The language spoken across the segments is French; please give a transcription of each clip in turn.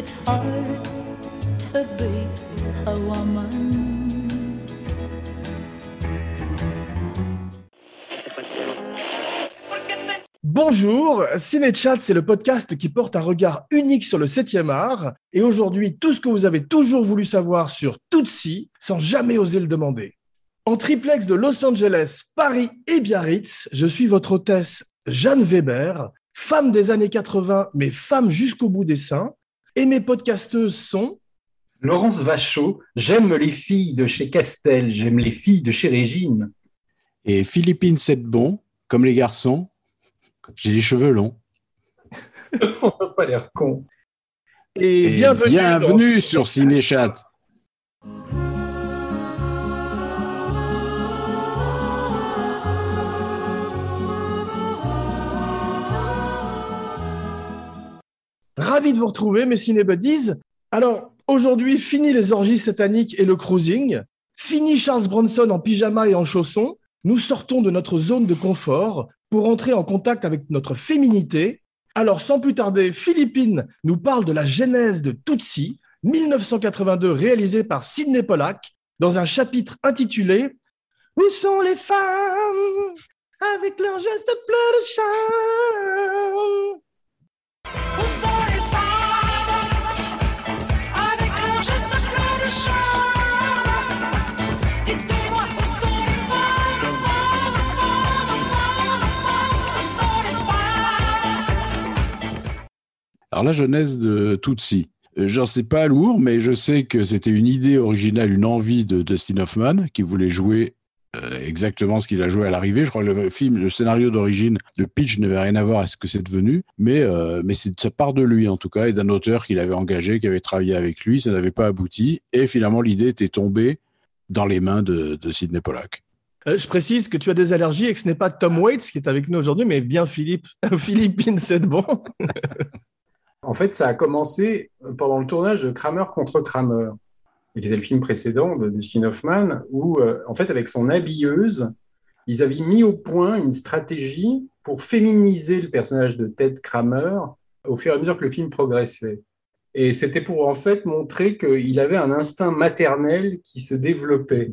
It's hard to be a woman. Bonjour, Cinéchat, c'est le podcast qui porte un regard unique sur le 7e art. Et aujourd'hui, tout ce que vous avez toujours voulu savoir sur Tutsi, sans jamais oser le demander. En triplex de Los Angeles, Paris et Biarritz, je suis votre hôtesse Jeanne Weber, femme des années 80, mais femme jusqu'au bout des seins. Et mes podcasteuses sont Laurence Vachot, j'aime les filles de chez Castel, j'aime les filles de chez Régine. Et Philippine Sedbon, comme les garçons, j'ai les cheveux longs. On n'a pas l'air con. et, Et bienvenue, bienvenue dans- sur Cinéchat. Ravi de vous retrouver, mes cinébuddies. Alors, aujourd'hui, fini les orgies sataniques et le cruising. Fini Charles Bronson en pyjama et en chaussons. Nous sortons de notre zone de confort pour entrer en contact avec notre féminité. Alors, sans plus tarder, Philippine nous parle de la genèse de Tutsi, 1982, réalisé par Sidney Pollack, dans un chapitre intitulé Où sont les femmes avec leurs gestes pleins de charme? La jeunesse de Tutsi. Euh, J'en sais pas lourd, mais je sais que c'était une idée originale, une envie de Dustin Hoffman qui voulait jouer euh, exactement ce qu'il a joué à l'arrivée. Je crois que le film, le scénario d'origine, le pitch n'avait rien à voir à ce que c'est devenu, mais euh, mais ça part de lui en tout cas et d'un auteur qu'il avait engagé, qui avait travaillé avec lui. Ça n'avait pas abouti et finalement l'idée était tombée dans les mains de, de Sidney Pollack. Je précise que tu as des allergies et que ce n'est pas Tom Waits qui est avec nous aujourd'hui, mais bien Philippe, Philippine, c'est bon. En fait, ça a commencé pendant le tournage de Kramer contre Kramer, qui était le film précédent de Dustin Hoffman, où, euh, en fait, avec son habilleuse, ils avaient mis au point une stratégie pour féminiser le personnage de Ted Kramer au fur et à mesure que le film progressait. Et c'était pour, en fait, montrer qu'il avait un instinct maternel qui se développait.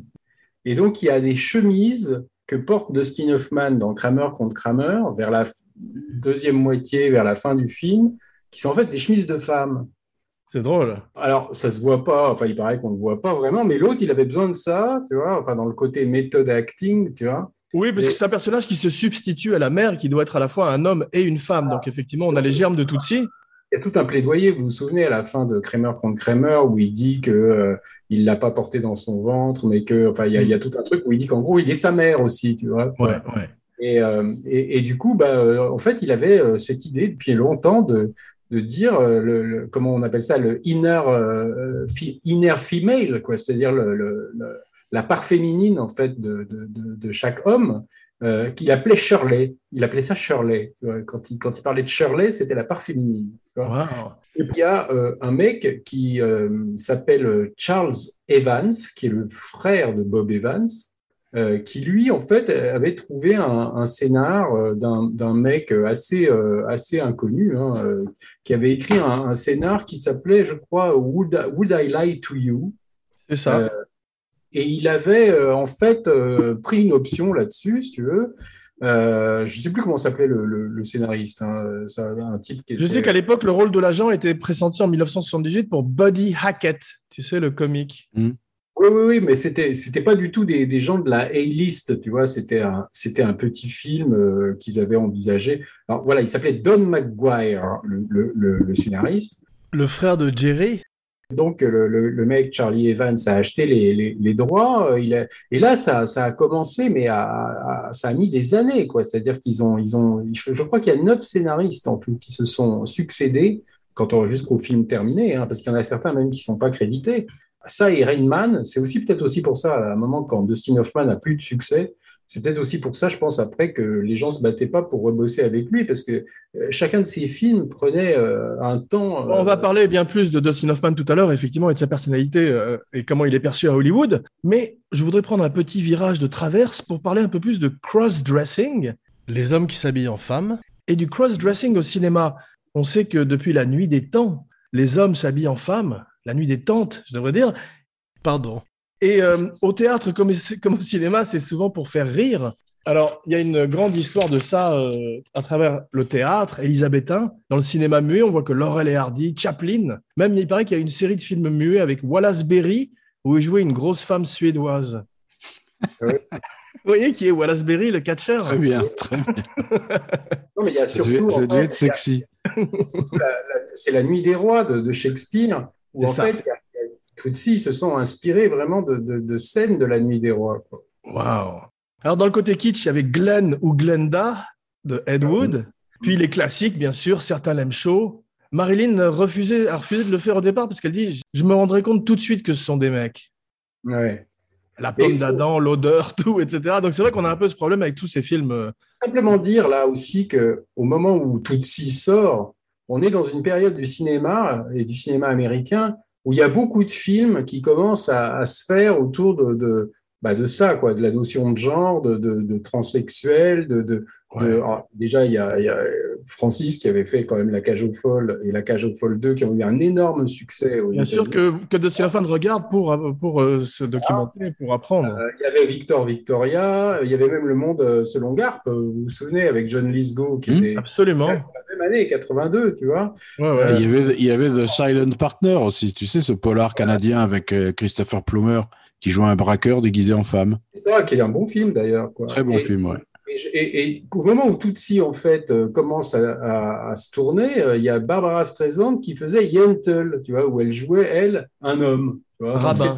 Et donc, il y a des chemises que porte Dustin Hoffman dans Kramer contre Kramer, vers la deuxième moitié, vers la fin du film, qui sont en fait des chemises de femmes. C'est drôle. Alors, ça se voit pas, enfin, il paraît qu'on ne le voit pas vraiment, mais l'autre, il avait besoin de ça, tu vois, enfin, dans le côté méthode acting, tu vois. Oui, parce Et- que c'est un personnage qui se substitue à la mère, qui doit être à la fois un homme et une femme. Donc effectivement, on a les germes de Tutsi. Il y a tout un plaidoyer, vous vous souvenez, à la fin de Kramer contre Kramer, où il dit que euh, il l'a pas porté dans son ventre, mais que, enfin, il y a, il y a tout un truc où il dit qu'en gros, il est sa mère aussi, tu vois. Ouais, ouais. Et, euh, et, et du coup, bah, euh, en fait, il avait euh, cette idée depuis longtemps de, de dire, euh, le, le- comment on appelle ça, le inner, euh, inner female, quoi, c'est-à-dire le, la part féminine en fait de, de, de, de chaque homme, euh, qu'il appelait Shirley. Il appelait ça Shirley. Quand il, quand il parlait de Shirley, c'était la part féminine. Wow. Et puis il y a euh, un mec qui euh, s'appelle Charles Evans, qui est le frère de Bob Evans, euh, qui lui, en fait, avait trouvé un, un scénar euh, d'un mec assez, euh, assez inconnu, hein, euh, qui avait écrit un, un scénar qui s'appelait, je crois, Would, I- Would I Lie to You? C'est ça. Euh, et il avait euh, en fait euh, pris une option là-dessus, si tu veux. Euh, je ne sais plus comment s'appelait le, le- le scénariste. hein. Ça, un type qui Je sais qu'à l'époque, le rôle de l'agent était pressenti en 1978 pour Buddy Hackett, tu sais, le comique. Oui, oui, oui, mais c'était c'était pas du tout des, des gens de la A-list, tu vois. C'était un c'était un petit film euh, qu'ils avaient envisagé. Alors voilà, il s'appelait Don McGuire, le, le, le- le scénariste. Le frère de Jerry? Donc le, mec Charlie Evans a acheté les, les, les droits. euh, Il a, et là, ça, ça a commencé, mais à, à- ça a mis des années, quoi. C'est-à-dire qu'ils ont ils ont je, je crois qu'il y a neuf scénaristes en tout qui se sont succédés quand on jusqu'au film terminé, hein, parce qu'il y en a certains même qui sont pas crédités. Ça et Rain Man, c'est aussi peut-être aussi pour ça, à un moment quand Dustin Hoffman a plus de succès, c'est peut-être aussi pour ça, je pense, après que les gens se battaient pas pour rebosser avec lui, parce que euh, chacun de ses films prenait euh, un temps. On va euh, parler bien plus de Dustin Hoffman tout à l'heure, effectivement, et de sa personnalité euh, et comment il est perçu à Hollywood. Mais je voudrais prendre un petit virage de traverse pour parler un peu plus de cross-dressing, les hommes qui s'habillent en femmes, et du cross-dressing au cinéma. On sait que depuis la nuit des temps, les hommes s'habillent en femmes, la nuit des tentes, je devrais dire. Pardon. Et euh, au théâtre comme, comme au cinéma, c'est souvent pour faire rire. Alors, il y a une grande histoire de ça euh, à travers le théâtre élisabétain. Dans le cinéma muet, on voit que Laurel et Hardy, Chaplin, même il paraît qu'il y a une série de films muets avec Wallace Berry, où il jouait une grosse femme suédoise. Vous voyez qui est Wallace Berry, le catcheur? Très bien. Très bien. Non, mais il y a Ça surtout. devait, ça en devait fait, être sexy. la- la- c'est la nuit des rois de, de Shakespeare, où en ça. fait, Tutsi se sont inspirés vraiment de, de, de scènes de la nuit des rois. Waouh Alors, dans le côté kitsch, il y avait Glenn ou Glenda de Ed Wood. Puis les classiques, bien sûr, certains l'aiment chaud. Marilyn refusait, a refusé de le faire au départ parce qu'elle dit Je me rendrai compte tout de suite que ce sont des mecs. Ouais. La pomme d'Adam, l'odeur, tout, etc. Donc c'est vrai qu'on a un peu ce problème avec tous ces films. euh, Simplement dire là aussi que au moment où Tutsi sort, on est dans une période du cinéma et du cinéma américain où il y a beaucoup de films qui commencent à, à se faire autour de, de, bah, de ça, quoi, de la notion de genre, de, de, de transsexuel, de, de, de- Ouais. alors, déjà il y, a, il y a Francis qui avait fait quand même La Cage aux folles et La Cage aux folles 2 qui ont eu un énorme succès aux Bien sûr que, que Dustin Hoffman regarde pour, pour euh, se documenter, pour apprendre. Euh, il y avait Victor Victoria, il y avait même Le Monde euh, selon Garp, vous vous souvenez, avec John Lithgow qui Hmm. était Absolument. La même année, 82, tu vois. Ouais, Et ouais. Il y, avait, il y avait The Silent Partner aussi, tu sais, ce polar canadien avec euh, Christopher Plummer qui joue un braqueur déguisé en femme. C'est ça, qui est un bon film d'ailleurs. Très bon et, film, ouais. Et, je- et- et au moment où Tutsi en fait euh, commence à, à- à se tourner, euh, il y a Barbara Streisand qui faisait Yentl, tu vois, où elle jouait elle un homme. tu vois. Donc, Rabbin.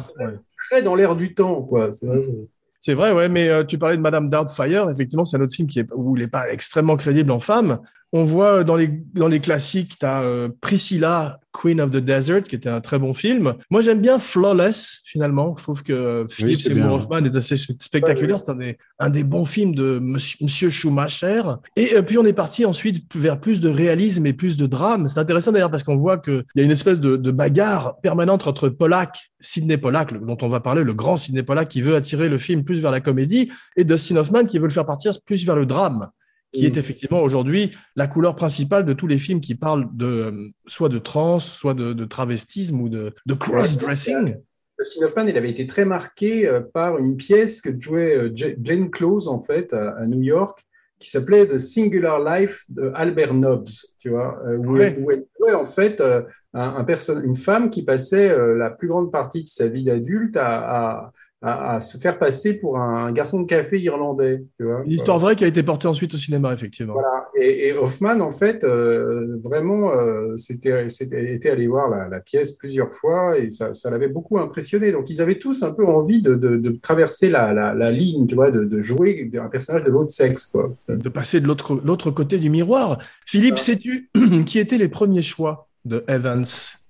Très dans l'air du temps, quoi. C'est vrai, c'est- C'est vrai, ouais, mais euh, tu parlais de Madame Doubtfire. Effectivement, c'est un autre film qui est, où il n'est pas extrêmement crédible en femme. On voit dans les, dans les classiques, tu as Priscilla, Queen of the Desert, qui était un très bon film. Moi, j'aime bien Flawless, finalement. Je trouve que euh, Philip c'est Seymour. Hoffman est assez spectaculaire. C'est un des, un des bons films de Monsieur, Monsieur Schumacher. Et euh, puis, on est parti ensuite vers plus de réalisme et plus de drame. C'est intéressant d'ailleurs parce qu'on voit qu'il y a une espèce de, de bagarre permanente entre Pollack, Sidney Pollack, dont on va parler, le grand Sidney Pollack qui veut attirer le film plus vers la comédie, et Dustin Hoffman qui veut le faire partir plus vers le drame qui est effectivement aujourd'hui la couleur principale de tous les films qui parlent de euh, soit de trans, soit de, de travestisme ou de, de cross-dressing. Dustin Hoffman, il avait été très marqué euh, par une pièce que jouait euh, Ja- Glenn Close, en fait, à, à New York, qui s'appelait The Singular Life de Albert Nobbs, tu vois, où, Ouais. elle, où elle jouait, en fait, un, un perso- une femme qui passait la plus grande partie de sa vie d'adulte à, à, à- à se faire passer pour un garçon de café irlandais, tu vois. Une histoire vraie qui a été portée ensuite au cinéma, effectivement. Voilà. Et, et Hoffman, en fait, euh, vraiment, euh, c'était, c'était, était allé voir la, la pièce plusieurs fois et ça, ça l'avait beaucoup impressionné. Donc, ils avaient tous un peu envie de, de, de traverser la, la, la ligne, tu vois, de, de jouer un personnage de l'autre sexe, quoi. De passer de l'autre l'autre côté du miroir. Philippe, Ah. sais-tu qui étaient les premiers choix de Evans,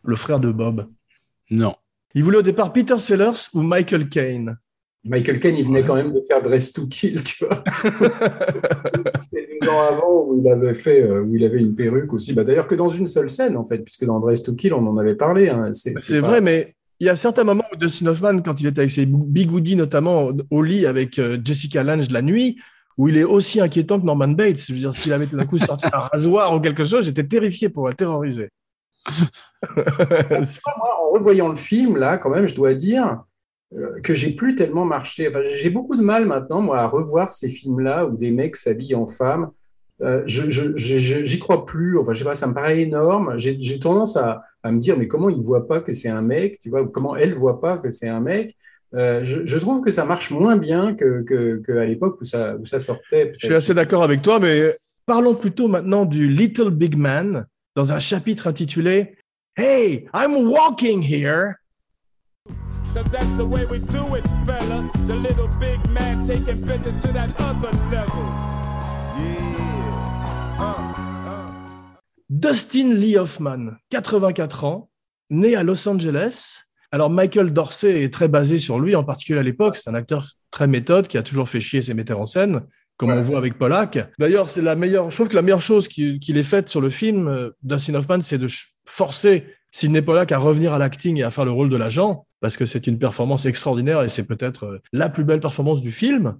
le frère de Bob? Non. Il voulait au départ Peter Sellers ou Michael Caine? Michael Caine, il venait quand même de faire Dress to Kill, tu vois. C'était deux ans avant où il avait fait, euh, où il avait une perruque aussi. Bah, d'ailleurs, que dans une seule scène, en fait, puisque dans Dress to Kill, on en avait parlé. hein. C'est, C'est pas- vrai, mais il y a certains moments où Dustin Hoffman, quand il était avec ses bigoudis, notamment au lit avec euh, Jessica Lange la nuit, où il est aussi inquiétant que Norman Bates. Je veux dire, s'il avait tout d'un coup sorti un rasoir ou quelque chose, j'étais terrifié pour le terroriser. Moi, en revoyant le film, là, quand même, je dois dire euh, que j'ai plus tellement marché. Enfin, j'ai beaucoup de mal maintenant, moi, à revoir ces films-là où des mecs s'habillent en femmes. Euh, je, je, je- je- j'y crois plus. Enfin, je sais pas, ça me paraît énorme. J'ai, j'ai tendance à, à me dire, mais comment il voit pas que c'est un mec, tu vois, ou comment elle voit pas que c'est un mec? Euh, je, je trouve que ça marche moins bien que, que, que à l'époque où ça, où ça sortait. Je suis assez d'accord avec toi, mais parlons plutôt maintenant du Little Big Man dans un chapitre intitulé Hey, I'm walking here. Cause that's the way we do it, fella. The little big man taking bitches to that other level. Yeah. Uh, uh. Dustin Lee Hoffman, 84 ans, né à Los Angeles. Alors Michael Dorsey est très basé sur lui, en particulier à l'époque. C'est un acteur très méthode qui a toujours fait chier ses metteurs en scène, comme Ouais. on voit avec Pollack. D'ailleurs, c'est la meilleure. Je trouve que la meilleure chose qui- qu'il ait faite sur le film, euh, Dustin Hoffman, c'est de forcer Sidney Pollack à revenir à l'acting et à faire le rôle de l'agent, parce que c'est une performance extraordinaire et c'est peut-être euh, la plus belle performance du film.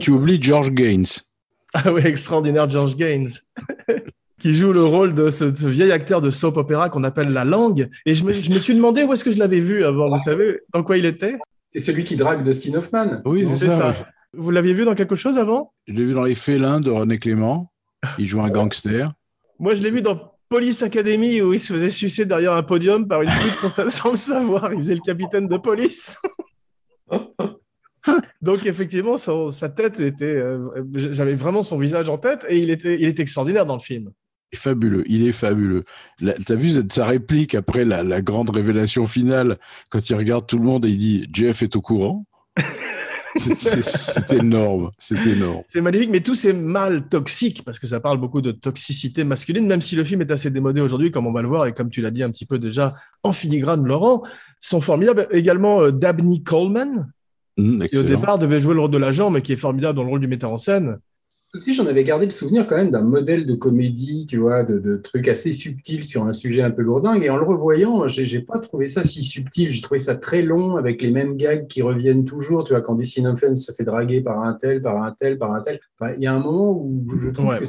Tu oublies George Gaines. Ah oui, extraordinaire George Gaines. qui joue le rôle de ce, ce vieil acteur de soap opéra qu'on appelle La Langue. Et je me, je me suis demandé où est-ce que je l'avais vu avant, vous savez, dans quoi il était? C'est celui qui drague Dustin Hoffman. Oui, c'est C'est ça. ça. Vous l'aviez vu dans quelque chose avant? Je l'ai vu dans Les Félins de René Clément. Il joue un gangster. Moi, je l'ai vu dans Police Academy où il se faisait sucer derrière un podium par une pute sans, le savoir. Il faisait le capitaine de police. Donc effectivement, son- sa tête était, euh, j'avais vraiment son visage en tête et il était, il était extraordinaire dans le film. Il est fabuleux, il est fabuleux. T'as vu cette- sa réplique après la, la grande révélation finale, quand il regarde tout le monde et il dit Jeff est au courant? C'est- c'est- C'est énorme, c'est énorme. C'est magnifique, mais tous ces mâles toxiques, parce que ça parle beaucoup de toxicité masculine, même si le film est assez démodé aujourd'hui, comme on va le voir, et comme tu l'as dit un petit peu déjà en filigrane, Laurent, sont formidables. Également euh, Dabney Coleman, Hum, qui au départ devait jouer le rôle de l'agent, mais qui est formidable dans le rôle du metteur en scène. Aussi, j'en avais gardé le souvenir quand même d'un modèle de comédie, tu vois, de, de trucs assez subtils sur un sujet un peu lourdingue. Et en le revoyant, j'ai pas trouvé ça si subtil. J'ai trouvé ça très long, avec les mêmes gags qui reviennent toujours. Tu vois, quand Hoffman se fait draguer par un tel, par un tel, par un tel. Enfin, il y a un moment où je trouve Ouais. que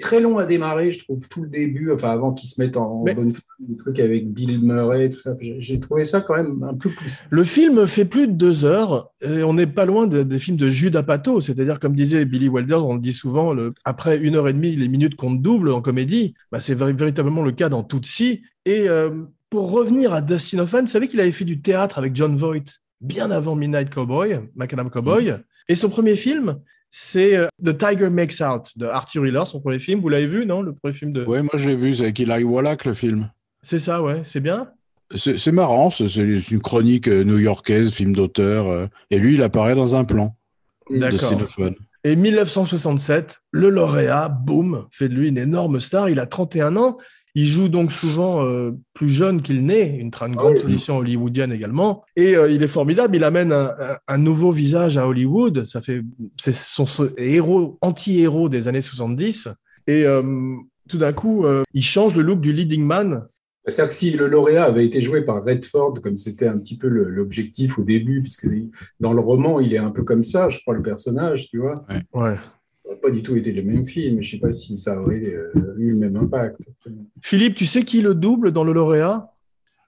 très long à démarrer. Je trouve tout le début, enfin, avant qu'ils se mettent en Mais- bonne forme, des trucs avec Bill Murray, tout ça. J'ai trouvé ça quand même un peu poussé. Le film fait plus de deux heures et on n'est pas loin de- des films de Jude Apatow, c'est-à-dire comme disait Billy Wilder, on le dit souvent, le- après une heure et demie, les minutes comptent double en comédie. Bah, c'est véri- véritablement le cas dans Tootsie. Et euh, pour revenir à Dustin Hoffman, vous savez qu'il avait fait du théâtre avec John Voight bien avant Midnight Cowboy, Macadam Cowboy. Et son premier film, c'est euh, The Tiger Makes Out de Arthur Hiller, son premier film. Vous l'avez vu, non Le premier film de. Ouais, moi je l'ai vu, c'est avec Hilary Wallach le film. C'est ça, ouais, c'est bien. C'est marrant, c'est une chronique euh, new-yorkaise, film d'auteur. euh, et lui, il apparaît dans un plan de D'accord. Xylophone. Et 1967, le lauréat, boum, fait de lui une énorme star. Il a 31 ans. Il joue donc souvent euh, plus jeune qu'il n'est, une, une grande oui. tradition hollywoodienne également. Et euh, il est formidable. Il amène un, un- un nouveau visage à Hollywood. Ça fait, c'est son héros, anti-héros des années 70. Et euh, tout d'un coup, euh, il change le look du leading man. C'est-à-dire que si le lauréat avait été joué par Redford, comme c'était un petit peu l'objectif au début, puisque dans le roman, il est un peu comme ça, je crois, le personnage, tu vois. Ouais. N'aurait pas du tout été le même film. Je ne sais pas si ça aurait euh, eu le même impact. Philippe, tu sais qui le double dans le lauréat?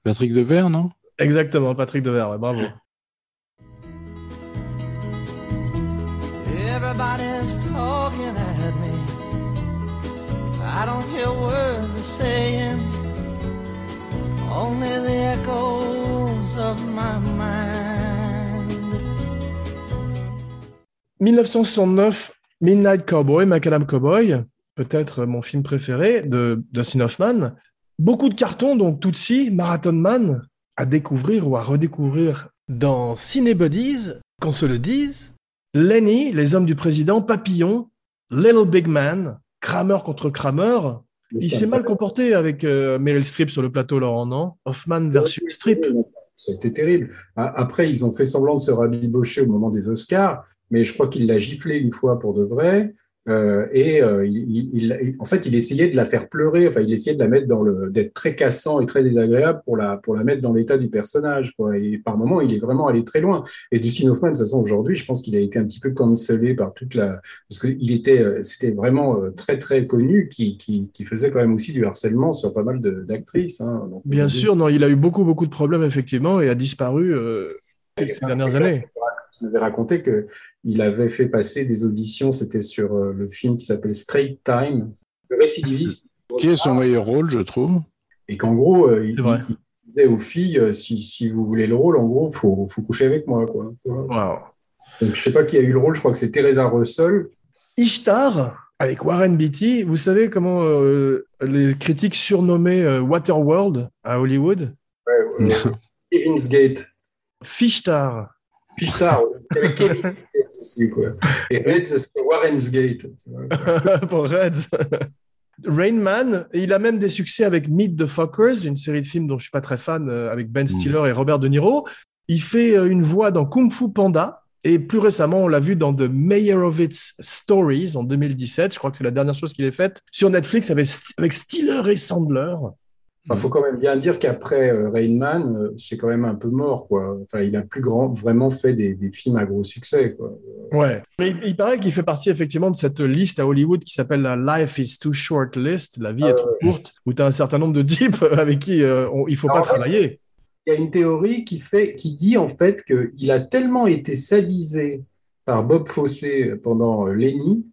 Patrick Devers, non? Exactement, Patrick Devers. ouais, bravo. Everybody's talking at me. I don't hear words they're saying, only the echoes of my mind. 1969, Midnight Cowboy, Macadam Cowboy, peut-être mon film préféré de Dustin Hoffman. Beaucoup de cartons, donc Tootsie, Marathon Man, à découvrir ou à redécouvrir dans Ciné Buddies, qu'on se le dise. Lenny, Les Hommes du Président, Papillon, Little Big Man, Kramer contre Kramer. Il s'est mal comporté avec euh, Meryl Streep sur le plateau, Laurent, non? Hoffman versus Streep. Été terrible. Après, ils ont fait semblant de se rabibocher au moment des Oscars, mais je crois qu'il l'a giflé une fois pour de vrai. Euh, et euh, il, en fait, il essayait de la faire pleurer. Enfin, il essayait de la mettre dans le, d'être très cassant et très désagréable pour la, pour la mettre dans l'état du personnage. Quoi. Et par moments, il est vraiment allé très loin. Et Dustin Hoffman, de toute façon, aujourd'hui, je pense qu'il a été un petit peu cancellé par toute la, parce qu'il était, euh, c'était vraiment très très connu, qui, qui, qui faisait quand même aussi du harcèlement sur pas mal d'actrices. Hein. Bien sûr, non, il a eu beaucoup, beaucoup de problèmes, effectivement, et a disparu euh, ces ces dernières années. Il m'avait raconté que il avait fait passer des auditions, c'était sur euh, le film qui s'appelle Straight Time, le récidiviste, Qui est son meilleur rôle, je trouve et qu'en gros, euh, il, il disait aux filles, euh, si, si vous voulez le rôle, en gros, faut, faut coucher avec moi. Quoi. Wow. Donc, je sais pas qui a eu le rôle, je crois que c'est Teresa Russell. Ishtar, avec Warren Beatty, vous savez comment euh, les critiques surnommaient euh, Waterworld à Hollywood? Ouais, euh, Kevin's Gate. Fishtar. Ouais. Avec Kevin aussi, quoi. Et Red, c'est Warren's Gate. pour Reds. Rain Man, il a même des succès avec Meet the Fockers, une série de films dont je suis pas très fan, euh, avec Ben Stiller et Robert De Niro. Il fait euh, une voix dans Kung Fu Panda, et plus récemment, on l'a vu dans The Meyerowitz Stories en 2017. Je crois que c'est la dernière chose qu'il ait faite sur Netflix avec, avec Stiller et Sandler. Il faut quand même bien dire qu'après euh, Rain Man, euh, c'est quand même un peu mort. Quoi. Enfin, il a plus grand, vraiment fait des, des films à gros succès. Quoi. Ouais. Mais il, il paraît qu'il fait partie effectivement de cette liste à Hollywood qui s'appelle la Life is too short list, la vie Ah est trop ouais. courte, où tu as un certain nombre de types avec qui euh, on- il faut pas Alors, travailler. Il y a une théorie qui, fait, qui dit en fait qu'il a tellement été sadisé par Bob Fosse pendant euh, Lenny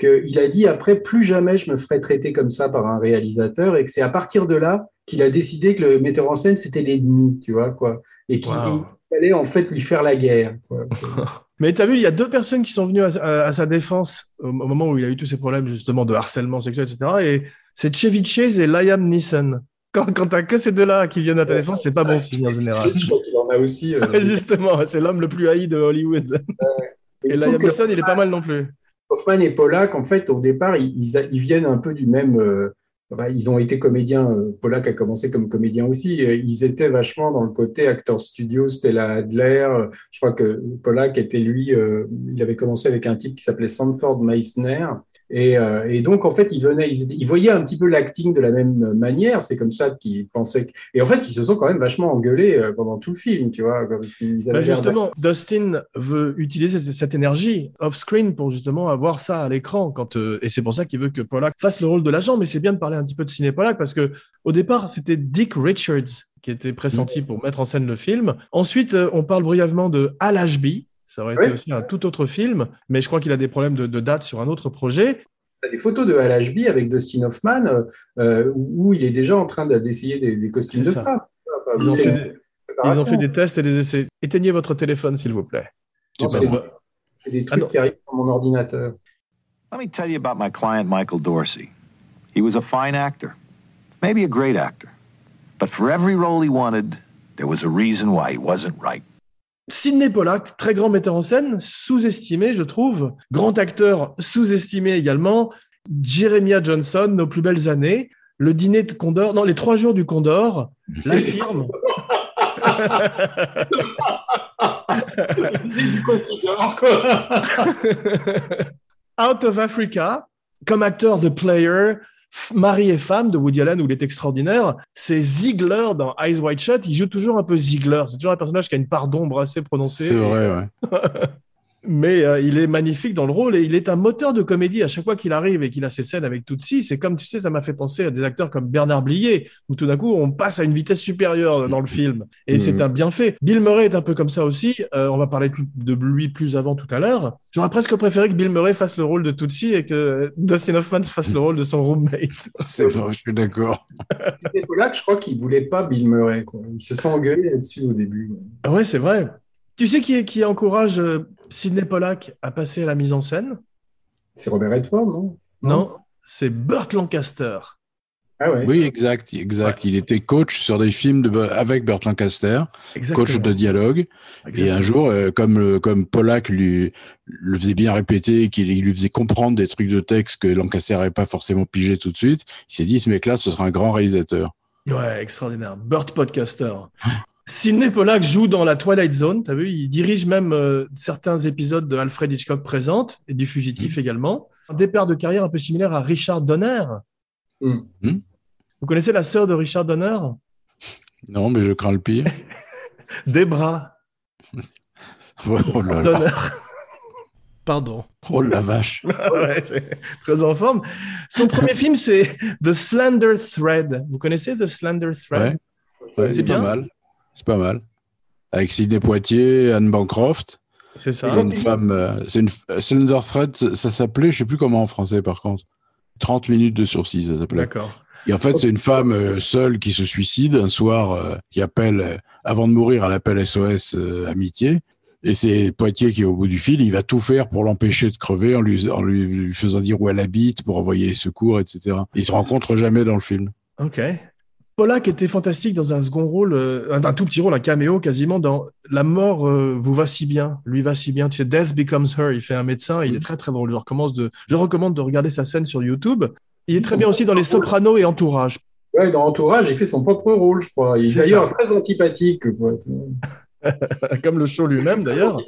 qu'il a dit après plus jamais je me ferai traiter comme ça par un réalisateur et que c'est à partir de là qu'il a décidé que le metteur en scène c'était l'ennemi, tu vois quoi, et qu'il Wow. fallait en fait lui faire la guerre. quoi. Mais tu as vu, il y a deux personnes qui sont venues à, à- à sa défense au, au moment où il a eu tous ces problèmes justement de harcèlement sexuel, etc. Et c'est Chevy Chase et Liam Neeson. Quand, quand t'as que ces deux-là qui viennent à ta défense, c'est pas bon signe en général. Je crois qu'il en a aussi. euh, Justement, c'est l'homme le plus haï de Hollywood. Et Liam Neeson, il est pas mal non plus. Hoffman et Pollack, en fait, au départ, ils, viennent un peu du même. euh, ils ont été comédiens. euh, Pollack a commencé comme comédien aussi. Ils étaient vachement dans le côté acteur studio, Stella Adler. euh, Je crois que Pollack était lui. il avait commencé avec un type qui s'appelait Sanford Meissner. Et, euh, et donc, en fait, ils venaient, ils, étaient- ils voyaient un petit peu l'acting de la même manière. C'est comme ça qu'ils pensaient. que- Et en fait, ils se sont quand même vachement engueulés euh, pendant tout le film, tu vois. Qu'ils Bah, justement, Dustin veut utiliser cette, cette énergie off-screen pour justement avoir ça à l'écran. Quand euh, et c'est pour ça qu'il veut que Pollack fasse le rôle de l'agent. Mais c'est bien de parler un petit peu de ciné Pollack parce que au départ, c'était Dick Richards qui était pressenti pour mettre en scène le film. Ensuite, euh, on parle brièvement de Al Ashby. Ça aurait été Oui. aussi un tout autre film, mais je crois qu'il a des problèmes de, de date sur un autre projet. Des photos de Al Ashby avec Dustin Hoffman euh, euh, où il est déjà en train de- d'essayer des, des costumes de femme. Ils ont, fait des, ils ont fait des tests et des essais. Éteignez votre téléphone, s'il vous plaît. Non, pas- des- c'est des Ah trucs non. qui arrivent sur mon ordinateur. Let me tell you about my client, Michael Dorsey. He was a fine actor, maybe a great actor. But for every role he wanted, there was a reason why he wasn't right. Sidney Pollack, très grand metteur en scène, sous-estimé, je trouve. Grand acteur, sous-estimé également. Jeremiah Johnson, Nos plus belles années. Le dîner de Condor, non, les trois jours du Condor, La firme. du. Out of Africa, comme acteur de Player, Mari et femme de Woody Allen où il est extraordinaire. C'est Ziegler dans Eyes Wide Shut. Il joue toujours un peu Ziegler. C'est toujours un personnage qui a une part d'ombre assez prononcée. C'est vrai, ouais. Mais euh, il est magnifique dans le rôle et il est un moteur de comédie à chaque fois qu'il arrive et qu'il a ses scènes avec Tootsie. C'est comme, tu sais, ça m'a fait penser à des acteurs comme Bernard Blier, où tout d'un coup, on passe à une vitesse supérieure dans le film. Et Mhm. c'est un bienfait. Bill Murray est un peu comme ça aussi. Euh, on va parler de lui plus avant tout à l'heure. J'aurais presque préféré que Bill Murray fasse le rôle de Tootsie et que Dustin Hoffman fasse le rôle de son roommate. C'est vrai, je suis d'accord. C'était Pollack, je crois qu'ils voulaient pas Bill Murray. Quoi. Ils se sont engueulés là-dessus au début. Ah Ouais, c'est vrai. Tu sais qui, qui encourage euh, Sidney Pollack à passer à la mise en scène? C'est Robert Redford, non? Non, c'est Burt Lancaster. Ah ouais. Oui, exact, exact. Il était coach sur des films de, avec Burt Lancaster, Exactement. coach de dialogue. Et Exactement. un jour, euh, comme, le- comme Pollack lui, le faisait bien répéter, qu'il il lui faisait comprendre des trucs de texte que Lancaster n'avait pas forcément pigé tout de suite, il s'est dit, ce mec-là, ce sera un grand réalisateur. Ouais, extraordinaire. Burt Podcaster. Sidney Pollack joue dans la Twilight Zone, t'as vu, il dirige même euh, certains épisodes de Alfred Hitchcock présente et du Fugitif également. Un départ de carrière un peu similaire à Richard Donner. Hmm. Vous connaissez la sœur de Richard Donner? Non, mais je crains le pire. Debra Oh là là. Donner. Pardon. Oh la vache. Ouais, c'est très en forme. Son premier film, c'est The Slender Thread. Vous connaissez The Slender Thread? Ouais, C'est c'est bien. pas mal. C'est pas mal. Avec Sidney Poitier, Anne Bancroft. C'est ça. C'est une femme. euh, C'est une euh, Slender Thread, ça, ça s'appelait, je sais plus comment en français par contre. 30 minutes de sursis, ça s'appelait. D'accord. Et en fait, c'est une femme euh, seule qui se suicide un soir, euh, qui appelle, euh, avant de mourir, elle appelle SOS euh, Amitié. Et c'est Poitier qui est au bout du fil. Il va tout faire pour l'empêcher de crever en lui, en lui, lui faisant dire où elle habite, pour envoyer les secours, etc. Ils se rencontrent jamais dans le film. Ok. Pollack était fantastique dans un second rôle, euh, un, un tout petit rôle, un caméo quasiment dans La mort euh, vous va si bien, lui va si bien. Tu sais, Death Becomes Her. Il fait un médecin, il est très très drôle. Je recommence de, je recommande de regarder sa scène sur YouTube. Il est très bien aussi dans Les Sopranos et Entourage. Ouais, dans Entourage, il fait son propre rôle, je crois. Il est d'ailleurs très antipathique. Comme le show lui-même d'ailleurs.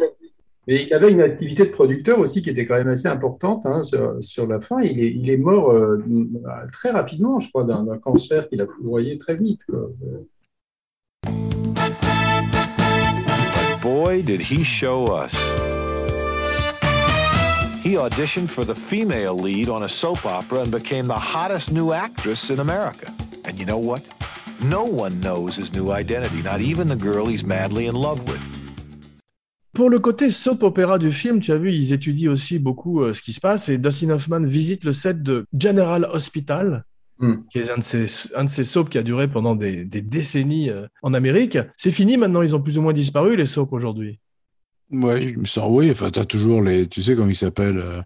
Mais il avait une activité de producteur aussi qui était quand même assez importante hein, sur, sur la fin. Il est, il est mort euh, très rapidement, je crois, d'un cancer qu'il a foudroyé très vite. quoi. Boy, did he show us. He auditioned for the female lead on a soap opera and became the hottest new actress in America. And you know what? No one knows his new identity, not even the girl he's madly in love with. Pour le côté soap opéra du film, tu as vu, ils étudient aussi beaucoup euh, ce qui se passe et Dustin Hoffman visite le set de General Hospital, Hmm. qui est un de ces, un de ces soaps qui a duré pendant des, des décennies euh, en Amérique. C'est fini maintenant, ils ont plus ou moins disparu les soaps aujourd'hui. Ouais, je me sens, oui, enfin, t'as toujours les, tu sais comment il s'appelle, euh,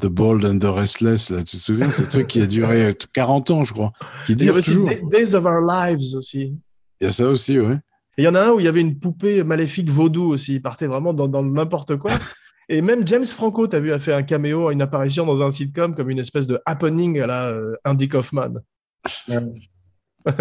The Bold and the Restless, là, tu te souviens, ce truc qui a duré 40 ans, je crois, qui Il y avait aussi toujours. Day- Days of Our Lives aussi. Il y a ça aussi, ouais. Et il y en a un où il y avait une poupée maléfique vaudou aussi. Il partait vraiment dans, dans n'importe quoi. Et même James Franco, tu as vu, a fait un caméo, une apparition dans un sitcom comme une espèce de happening à la euh, Andy Kaufman. Ouais.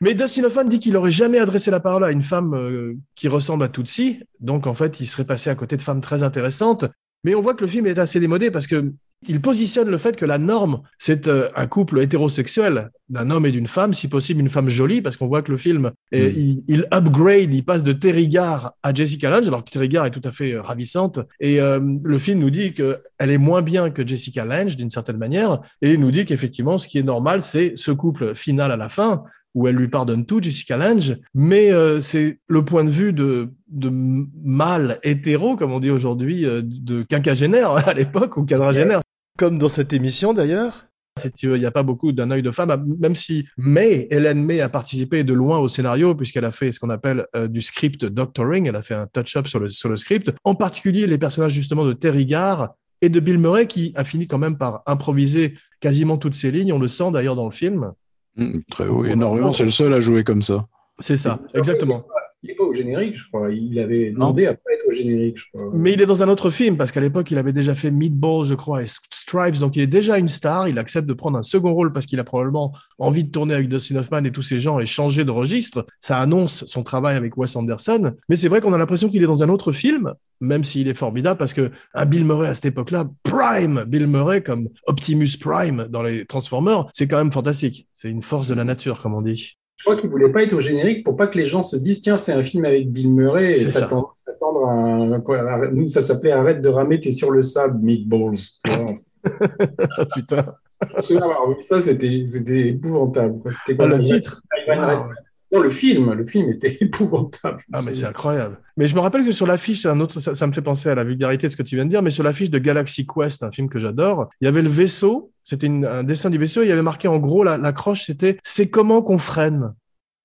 Mais Dustin Hoffman dit qu'il aurait jamais adressé la parole à une femme euh, qui ressemble à Tootsie. Donc, en fait, il serait passé à côté de femmes très intéressantes. Mais on voit que le film est assez démodé parce que il positionne le fait que la norme, c'est euh, un couple hétérosexuel d'un homme et d'une femme, si possible une femme jolie, parce qu'on voit que le film, Mm. il, il upgrade, il passe de Terry Garr à Jessica Lange, alors que Terry Garr est tout à fait euh, ravissante. Et euh, le film nous dit qu'elle est moins bien que Jessica Lange, d'une certaine manière, et il nous dit qu'effectivement, ce qui est normal, c'est ce couple final à la fin, où elle lui pardonne tout, Jessica Lange, mais euh, c'est le point de vue de, de mâle hétéro, comme on dit aujourd'hui, euh, de quinquagénaire à l'époque, ou quadragénaire. Comme dans cette émission d'ailleurs. Si tu veux, il n'y a pas beaucoup d'un œil de femme, même si May, Hélène May a participé de loin au scénario, puisqu'elle a fait ce qu'on appelle euh, du script doctoring, elle a fait un touch-up sur le, sur le script, en particulier les personnages justement de Terry Garr et de Bill Murray, qui a fini quand même par improviser quasiment toutes ses lignes, on le sent d'ailleurs dans le film. Mm, très, oui, énormément. C'est le seul à jouer comme ça. C'est ça, exactement. Il n'est pas au générique, je crois. Il avait demandé à pas être au générique, je crois. Mais il est dans un autre film, parce qu'à l'époque, il avait déjà fait Meatballs, je crois, et Stripes, donc il est déjà une star. Il accepte de prendre un second rôle parce qu'il a probablement envie de tourner avec Dustin Hoffman et tous ces gens et changer de registre. Ça annonce son travail avec Wes Anderson. Mais c'est vrai qu'on a l'impression qu'il est dans un autre film, même s'il est formidable, parce que un Bill Murray à cette époque-là, Prime, Bill Murray comme Optimus Prime dans les Transformers, c'est quand même fantastique. C'est une force de la nature, comme on dit. Je crois qu'il voulait pas être au générique pour pas que les gens se disent tiens c'est un film avec Bill Murray et s'attendre à un nous ça s'appelait arrête de ramer t'es sur le sable meatballs. Putain. Ça c'était épouvantable. C'était Ah, quoi, le titre. Wow. Non le film le film était épouvantable. Ah, mais c'est incroyable. Mais je me rappelle que sur l'affiche, un autre, ça, ça me fait penser à la vulgarité de ce que tu viens de dire, mais sur l'affiche de Galaxy Quest, un film que j'adore, il y avait le vaisseau, c'était une- un dessin du vaisseau, il y avait marqué en gros, la, l'accroche, c'était c'est comment qu'on freine.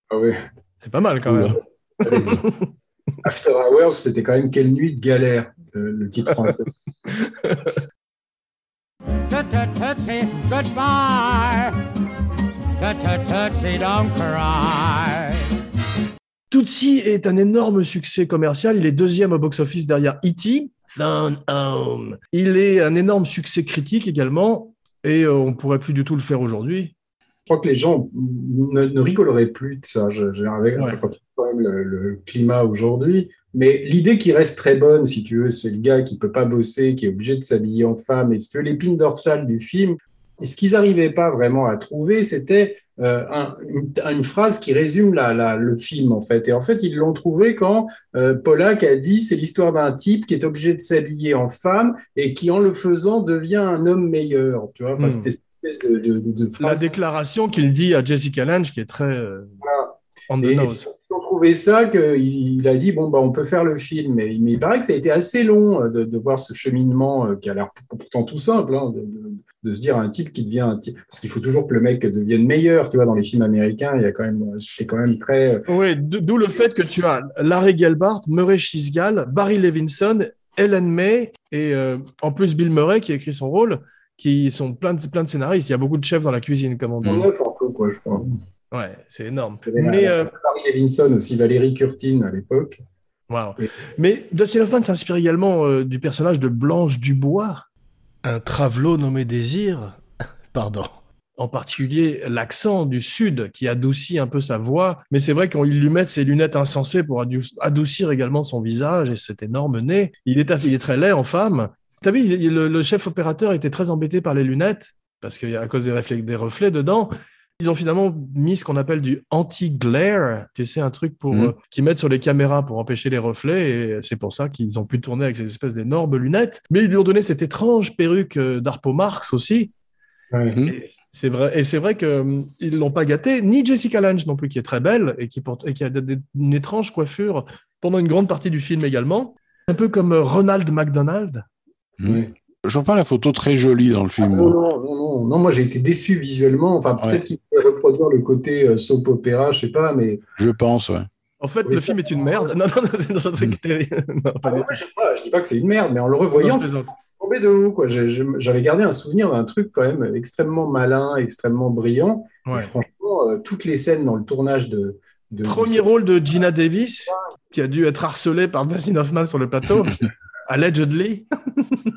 Ah ouais. C'est pas mal quand même. After Hours c'était quand même quelle nuit de galère le, le titre français. Goodbye. Tut-tut-tutsie, don't cry. Tootsie est un énorme succès commercial. Il est deuxième au box-office derrière E.T. Home. Il est un énorme succès critique également, et euh, on pourrait plus du tout le faire aujourd'hui. Je crois que les gens ne, ne rigoleraient plus de ça. Je, je, avec, Ouais. enfin, le climat aujourd'hui. Mais l'idée qui reste très bonne, si tu veux, c'est le gars qui peut pas bosser, qui est obligé de s'habiller en femme. Et si tu veux, l'épine dorsale du film, et ce qu'ils n'arrivaient pas vraiment à trouver, c'était euh, un- une, une phrase qui résume la, la- le film, en fait. Et en fait, ils l'ont trouvé quand euh, Pollack a dit c'est l'histoire d'un type qui est obligé de s'habiller en femme et qui, en le faisant, devient un homme meilleur. Tu vois, enfin, Hmm. c'était une espèce de, de, de, de La phrase. déclaration qu'il dit à Jessica Lange, qui est très euh, on the Et nose. ils ont trouvé ça qu'il il a dit bon bah on peut faire le film mais, mais il paraît que ça a été assez long euh, de, de voir ce cheminement qui a l'air pourtant tout simple hein, de, de- se dire un type qui devient un type parce qu'il faut toujours que le mec devienne meilleur tu vois dans les films américains il y a quand même c'était quand même très euh, Oui, d'où le fait que tu as Larry Gelbart, Murray Chisgal, Barry Levinson, Ellen May et euh, en plus Bill Murray qui a écrit son rôle, qui sont plein de, plein de scénaristes. Il y a beaucoup de chefs dans la cuisine, comme on dit. neuf en tout quoi je crois Ouais, c'est énorme. Mais, Mais, euh, Barry Levinson aussi Valérie Curtin à l'époque wow. Mais Dustin Hoffman s'inspire également euh, du personnage de Blanche Dubois, un travelot nommé Désir. Pardon. en particulier l'accent du sud qui adoucit un peu sa voix. Mais c'est vrai qu'ils lui mettent ses lunettes insensées pour adou- adoucir également son visage et cet énorme nez. Il est, très laid en femme. T'as vu, le, chef opérateur était très embêté par les lunettes parce qu'à cause des reflets dedans. Ils ont finalement mis ce qu'on appelle du anti-glare, tu sais, un truc pour euh, qu'ils mettent sur les caméras pour empêcher les reflets, et c'est pour ça qu'ils ont pu tourner avec ces espèces d'énormes lunettes. Mais ils lui ont donné cette étrange perruque euh, d'Arpo Marx aussi. C'est vrai, et c'est vrai que hum, ils l'ont pas gâté, ni Jessica Lange non plus, qui est très belle et qui porte et qui a des- une étrange coiffure pendant une grande partie du film également, un peu comme euh, Ronald McDonald. Je trouve pas la photo très jolie dans le Ah, film. non, moi. non, non, non, non, moi j'ai été déçu visuellement. Enfin, peut-être Ouais. qu'il pourrait reproduire le côté euh, soap opéra, je sais pas, mais Je pense, ouais. En fait, Oui, le film est une merde. Non, non, non, c'est- non, Mm. terrible. Non, pas Ah, je, sais pas, je dis pas que c'est une merde, mais en le revoyant, je suis tombé de haut. quoi. J'avais gardé un souvenir d'un truc quand même extrêmement malin, extrêmement brillant. Ouais. franchement, euh, toutes les scènes dans le tournage de. de Premier de- rôle de Gina Davis, qui a dû être harcelée par Dustin Hoffman sur le plateau, allegedly.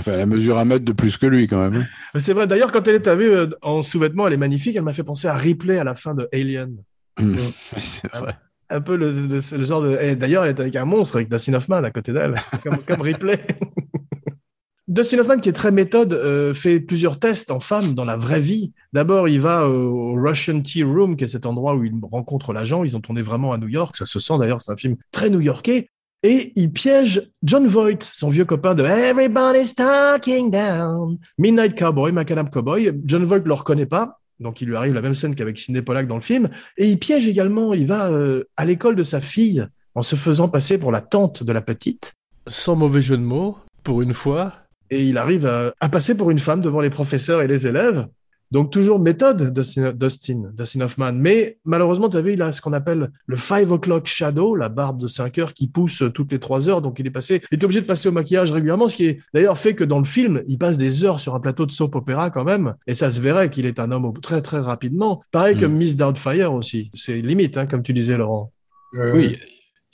Enfin, elle mesure un mètre de plus que lui, quand même. hein. C'est vrai, d'ailleurs, quand elle est vue euh, en sous-vêtements, elle est magnifique. Elle m'a fait penser à Ripley à la fin de Alien. Hum. C'est vrai. Un peu le, le- le genre de. et d'ailleurs, elle est avec un monstre, avec Dustin Hoffman à côté d'elle, comme, comme Ripley. Dustin Hoffman, qui est très méthode, euh, fait plusieurs tests en femme dans la vraie vie. D'abord, il va au Russian Tea Room, qui est cet endroit où il rencontre l'agent. Ils ont tourné vraiment à New York. Ça se sent d'ailleurs, c'est un film très new-yorkais. Et il piège John Voight, son vieux copain de Everybody's Talking Down, Midnight Cowboy, Macadam Cowboy. John Voight le reconnaît pas. Donc, il lui arrive la même scène qu'avec Sidney Pollack dans le film. Et il piège également, il va euh, à l'école de sa fille en se faisant passer pour la tante de la petite. Sans mauvais jeu de mots, pour une fois. Et il arrive à, à passer pour une femme devant les professeurs et les élèves. Donc toujours méthode Dustin, Dustin, Dustin Hoffman. Mais malheureusement, tu as vu, il a ce qu'on appelle le 5 o'clock shadow, la barbe de 5 heures qui pousse toutes les 3 heures. Donc il est passé, il est obligé de passer au maquillage régulièrement, ce qui est d'ailleurs fait que dans le film, il passe des heures sur un plateau de soap opéra quand même. Et ça se verrait qu'il est un homme très très rapidement. Pareil que Mm. Miss Doubtfire aussi. C'est limite, hein, comme tu disais, Laurent. Euh, Oui,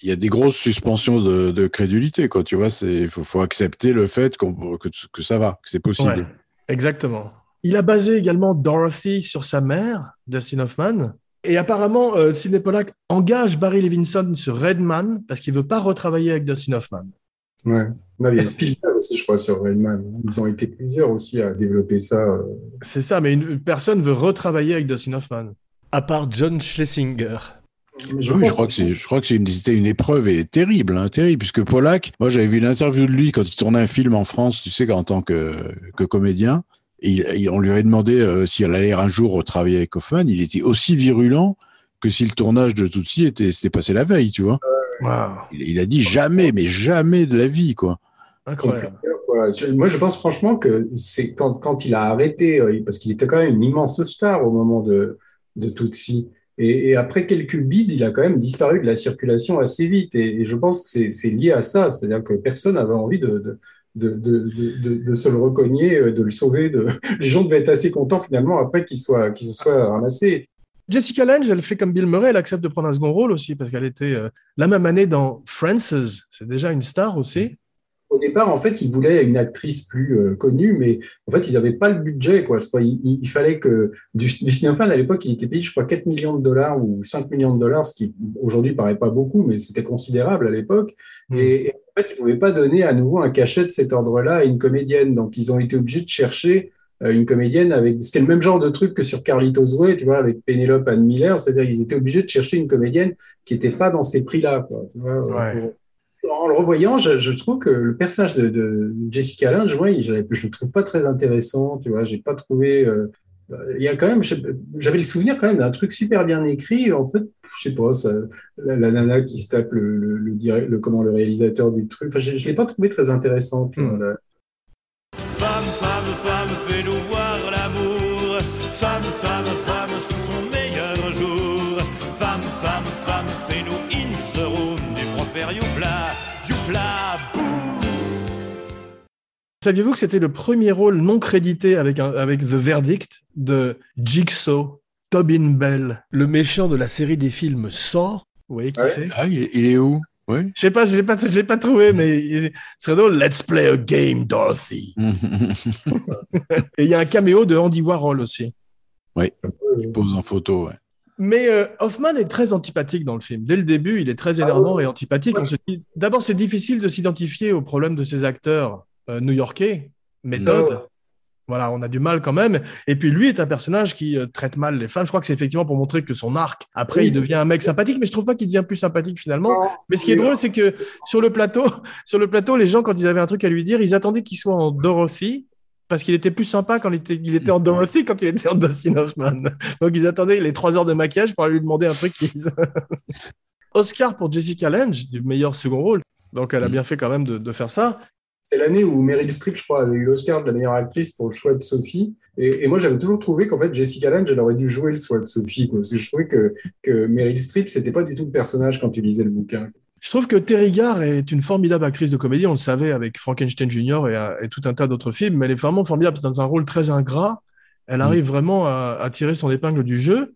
il y a des grosses suspensions de, de crédulité, quoi. Tu vois, c'est faut, faut accepter le fait qu'on- que, que ça va, que c'est possible. Ouais. Exactement. Il a basé également Dorothy sur sa mère, Dustin Hoffman. Et apparemment, euh, Sidney Pollack engage Barry Levinson sur Redman parce qu'il veut pas retravailler avec Dustin Hoffman. Ouais. Non, il y a Spielberg aussi, je crois, sur Redman. Ils ont été plusieurs aussi à développer ça. euh. C'est ça, mais une, personne veut retravailler avec Dustin Hoffman. À part John Schlesinger. Mais oui, je crois que c'est, je crois que c'est une, c'était une épreuve et terrible, hein, terrible, puisque Pollack, moi j'avais vu une interview de lui quand il tournait un film en France, tu sais, en tant que, que comédien, il- il- on lui avait demandé euh, si elle allait un jour travailler avec Hoffman, il était aussi virulent que si le tournage de Tootsie était, s'était passé la veille, tu vois. Il, il a dit jamais, mais jamais de la vie, quoi. incroyable. Je- Moi, je pense franchement que c'est quand, quand il a arrêté, euh, parce qu'il était quand même une immense star au moment de, de Tootsie. Et, et après quelques bides, il a quand même disparu de la circulation assez vite. Et, et je pense que c'est c'est lié à ça. C'est-à-dire que personne n'avait envie de, de, de, de, de, se le recogner, euh, de le sauver. De... Les gens devaient être assez contents finalement après qu'il soit, se soit ramassé. Jessica Lange, elle fait comme Bill Murray, elle accepte de prendre un second rôle aussi parce qu'elle était euh, la même année dans Frances. C'est déjà une star aussi. Au départ, en fait, ils voulaient une actrice plus euh, connue, mais en fait, ils n'avaient pas le budget. Quoi. Il, il- il fallait que du, du Snowfan, à l'époque, il était payé, je crois, 4 millions de dollars ou 5 millions de dollars, ce qui aujourd'hui paraît pas beaucoup, mais c'était considérable à l'époque. Mm. Et, et en fait, ils ne pouvaient pas donner à nouveau un cachet de cet ordre-là à une comédienne. Donc, ils ont été obligés de chercher euh, une comédienne avec. C'était le même genre de truc que sur Carlitos Way, tu vois, avec Penelope Ann Miller. C'est-à-dire qu'ils étaient obligés de chercher une comédienne qui n'était pas dans ces prix-là. quoi, tu vois, Ouais. pour- en le revoyant, je, je trouve que le personnage de, de Jessica Lange, je, je le trouve pas très intéressant. Tu vois, j'ai pas trouvé. euh, il y a quand même, j'avais le souvenir quand même d'un truc super bien écrit. En fait, je sais pas, ça, la, la nana qui se tape le, le, le, direct- le- comment le réalisateur du truc. Enfin, je, je l'ai pas trouvé très intéressant. Saviez-vous que c'était le premier rôle non crédité avec, un- avec The Verdict de Jigsaw, Tobin Bell, le méchant de la série des films Saw Vous voyez qui Ouais. c'est? Ah, il, il est où? Oui. Je sais pas, je l'ai pas, je l'ai pas trouvé, mais il ce serait drôle. Let's play a game, Dorothy. Et il y a un caméo de Andy Warhol aussi. Oui. Il pose en photo, ouais. Mais euh, Hoffman est très antipathique dans le film. Dès le début, il est très énervant et antipathique. On se dit- D'abord, c'est difficile de s'identifier aux problèmes de ces acteurs euh, new-yorkais, méthode. Voilà, on a du mal quand même. Et puis lui est un personnage qui euh, traite mal les femmes. Je crois que c'est effectivement pour montrer que son arc, après, Oui, il devient un mec sympathique, mais je trouve pas qu'il devient plus sympathique finalement. Non, Mais ce qui est drôle, c'est que sur le plateau, sur le plateau, les gens, quand ils avaient un truc à lui dire, ils attendaient qu'il soit en Dorothy, parce qu'il était plus sympa quand il était, il était en Dorothy quand il était en Dustin Hoffman. Donc ils attendaient les trois heures de maquillage pour lui demander un truc. Oscar pour Jessica Lange, du meilleur second rôle. Donc elle a Mm. bien fait quand même de, de faire ça. C'est l'année où Meryl Streep, je crois, avait eu l'Oscar de la meilleure actrice pour le choix de Sophie. Et, et moi, j'avais toujours trouvé qu'en fait, Jessica Lange, elle aurait dû jouer le choix de Sophie. Quoi, parce que je trouvais que, que Meryl Streep, c'était pas du tout le personnage quand tu lisais le bouquin. Je trouve que Terry Garr est une formidable actrice de comédie. On le savait avec Frankenstein Jr. et, euh, et tout un tas d'autres films, mais elle est vraiment formidable dans un rôle très ingrat. Elle arrive vraiment à, à tirer son épingle du jeu.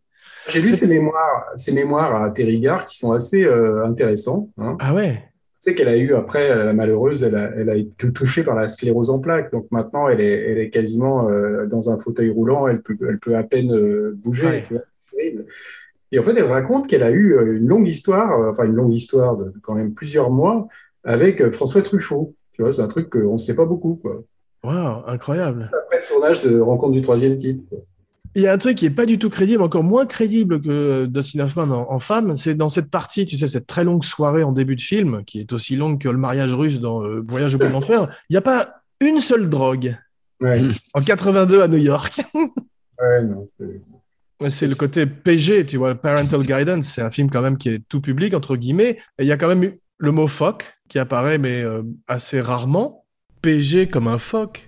J'ai lu C'est- ses mémoires, ses mémoires à Terry Garr qui sont assez euh, intéressants. Hein. Ah ouais. Tu sais qu'elle a eu, après, la malheureuse, elle a, elle a été touchée par la sclérose en plaques. Donc maintenant, elle est, elle est quasiment euh, dans un fauteuil roulant. Elle peut, elle peut à peine euh, bouger. Ouais. Et en fait, elle raconte qu'elle a eu euh, une longue histoire, enfin une longue histoire de quand même plusieurs mois avec François Truffaut. Tu vois, c'est un truc qu'on ne sait pas beaucoup. Quoi. Waouh, incroyable. Après le tournage de Rencontre du troisième type. quoi. Il y a un truc qui est pas du tout crédible, encore moins crédible que euh, Dustin Hoffman en, en femme, c'est dans cette partie, tu sais, cette très longue soirée en début de film, qui est aussi longue que le mariage russe dans euh, Voyage au bout de l'enfer. Il n'y a pas une seule drogue Ouais, en 82 à New York. ouais, non, c'est- C'est le côté PG, tu vois, Parental Guidance. C'est un film quand même qui est tout public, entre guillemets. Et il y a quand même eu le mot phoque qui apparaît, mais euh, assez rarement. PG comme un phoque.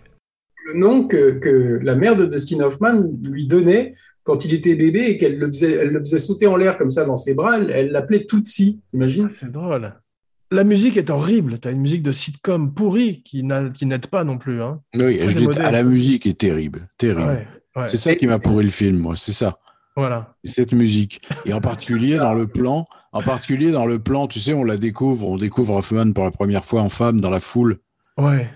Le nom que, que la mère de Dustin Hoffman lui donnait quand il était bébé et qu'elle le faisait, elle le faisait sauter en l'air comme ça dans ses bras, elle l'appelait Tootsie, imagine C'est drôle. La musique est horrible. Tu as une musique de sitcom pourrie qui n'a- qui n'aide pas non plus. Hein. Oui, je dis, ah, la musique est terrible, terrible. Ouais, ouais. C'est ça qui m'a pourri le film, moi, c'est ça. Voilà. cette musique. Et en particulier dans le plan, en particulier dans le plan, tu sais, on la découvre, on découvre Hoffman pour la première fois en femme dans la foule. Ouais.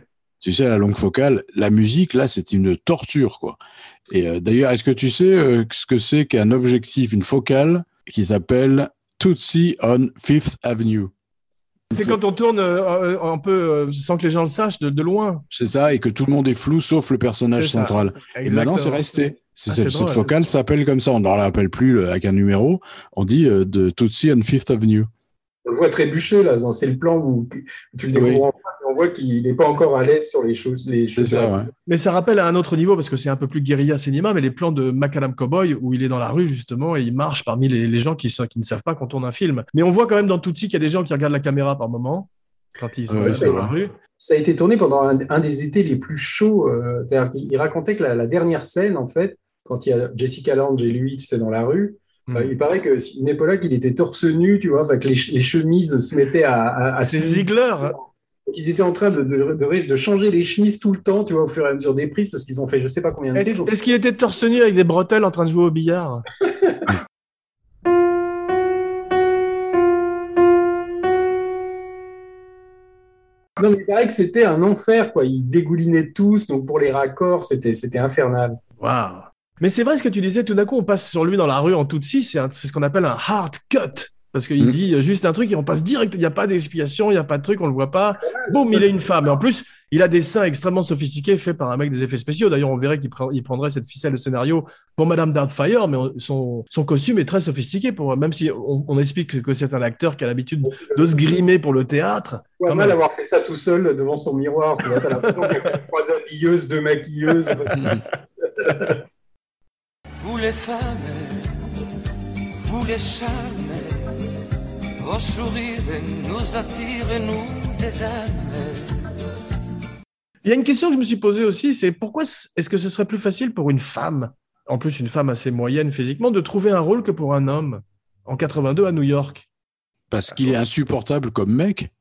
Tu sais, la longue focale, la musique, là, c'est une torture, quoi. Et euh, d'ailleurs, est-ce que tu sais euh, ce que c'est qu'un objectif, une focale qui s'appelle Tootsie on Fifth Avenue? C'est quand on tourne euh, un peu euh, sans que les gens le sachent de, de loin. C'est ça, et que tout le monde est flou sauf le personnage central. Et maintenant, c'est resté. Ah, cette, focale s'appelle comme ça. On ne l'appelle plus avec un numéro. On dit euh, de Tootsie on Fifth Avenue. On le voit trébucher là, c'est le plan où, tu le découvres Oui. en voit qu'il n'est pas encore à l'aise sur les choses. Les C'est choses ça, ouais. Mais ça rappelle à un autre niveau parce que c'est un peu plus guérilla cinéma, mais les plans de Macadam Cowboy où il est dans la rue justement et il marche parmi les, les gens qui, sont- qui ne savent pas qu'on tourne un film. Mais on voit quand même dans Tootsie qu'il y a des gens qui regardent la caméra par moment quand ils sont Ouais, dans la rue. Ça a été tourné pendant un, un des étés les plus chauds. euh, il racontait que la, la dernière scène, en fait, quand il y a Jessica Lange et lui, tu sais, dans la rue, euh, il paraît que une époque qu'il était torse nu, tu vois, que les, ch- les chemises se mettaient à, à, à C'est se- Ziegler. Qu'ils étaient en train de, de, de- de changer les chemises tout le temps, tu vois, au fur et à mesure des prises, parce qu'ils ont fait je sais pas combien de Est-ce qu'il était torse nu avec des bretelles en train de jouer au billard? Non, mais il paraît que c'était un enfer, quoi. Ils dégoulinaient tous, donc pour les raccords, c'était c'était infernal. Waouh Mais c'est vrai ce que tu disais, tout d'un coup on passe sur lui dans la rue en Tootsie, c'est un- c'est ce qu'on appelle un hard cut. Parce qu'il Mm. dit juste un truc et on passe direct, il n'y a pas d'expiation, il n'y a pas de truc, on le voit pas. Boum, il est une femme. Et en plus, il a des seins extrêmement sophistiqués faits par un mec des effets spéciaux. D'ailleurs, on verrait qu'il pre- il prendrait cette ficelle de scénario pour Madame Doubtfire, mais on- son, son costume est très sophistiqué, pour, même si on, on explique que c'est un acteur qui a l'habitude de se grimer pour le théâtre. Ouais, Quand mal avoir fait ça tout seul devant son miroir. Tu vois, t'as l'impression qu'il y a trois habilleuses, deux maquilleuses. Vous les femmes, vous les charmes, vos sourires nous attirent et nous. Il y a une question que je me suis posée aussi, c'est pourquoi est-ce que ce serait plus facile pour une femme, en plus une femme assez moyenne physiquement, de trouver un rôle que pour un homme en 82 à New York? Parce qu'il est insupportable comme mec.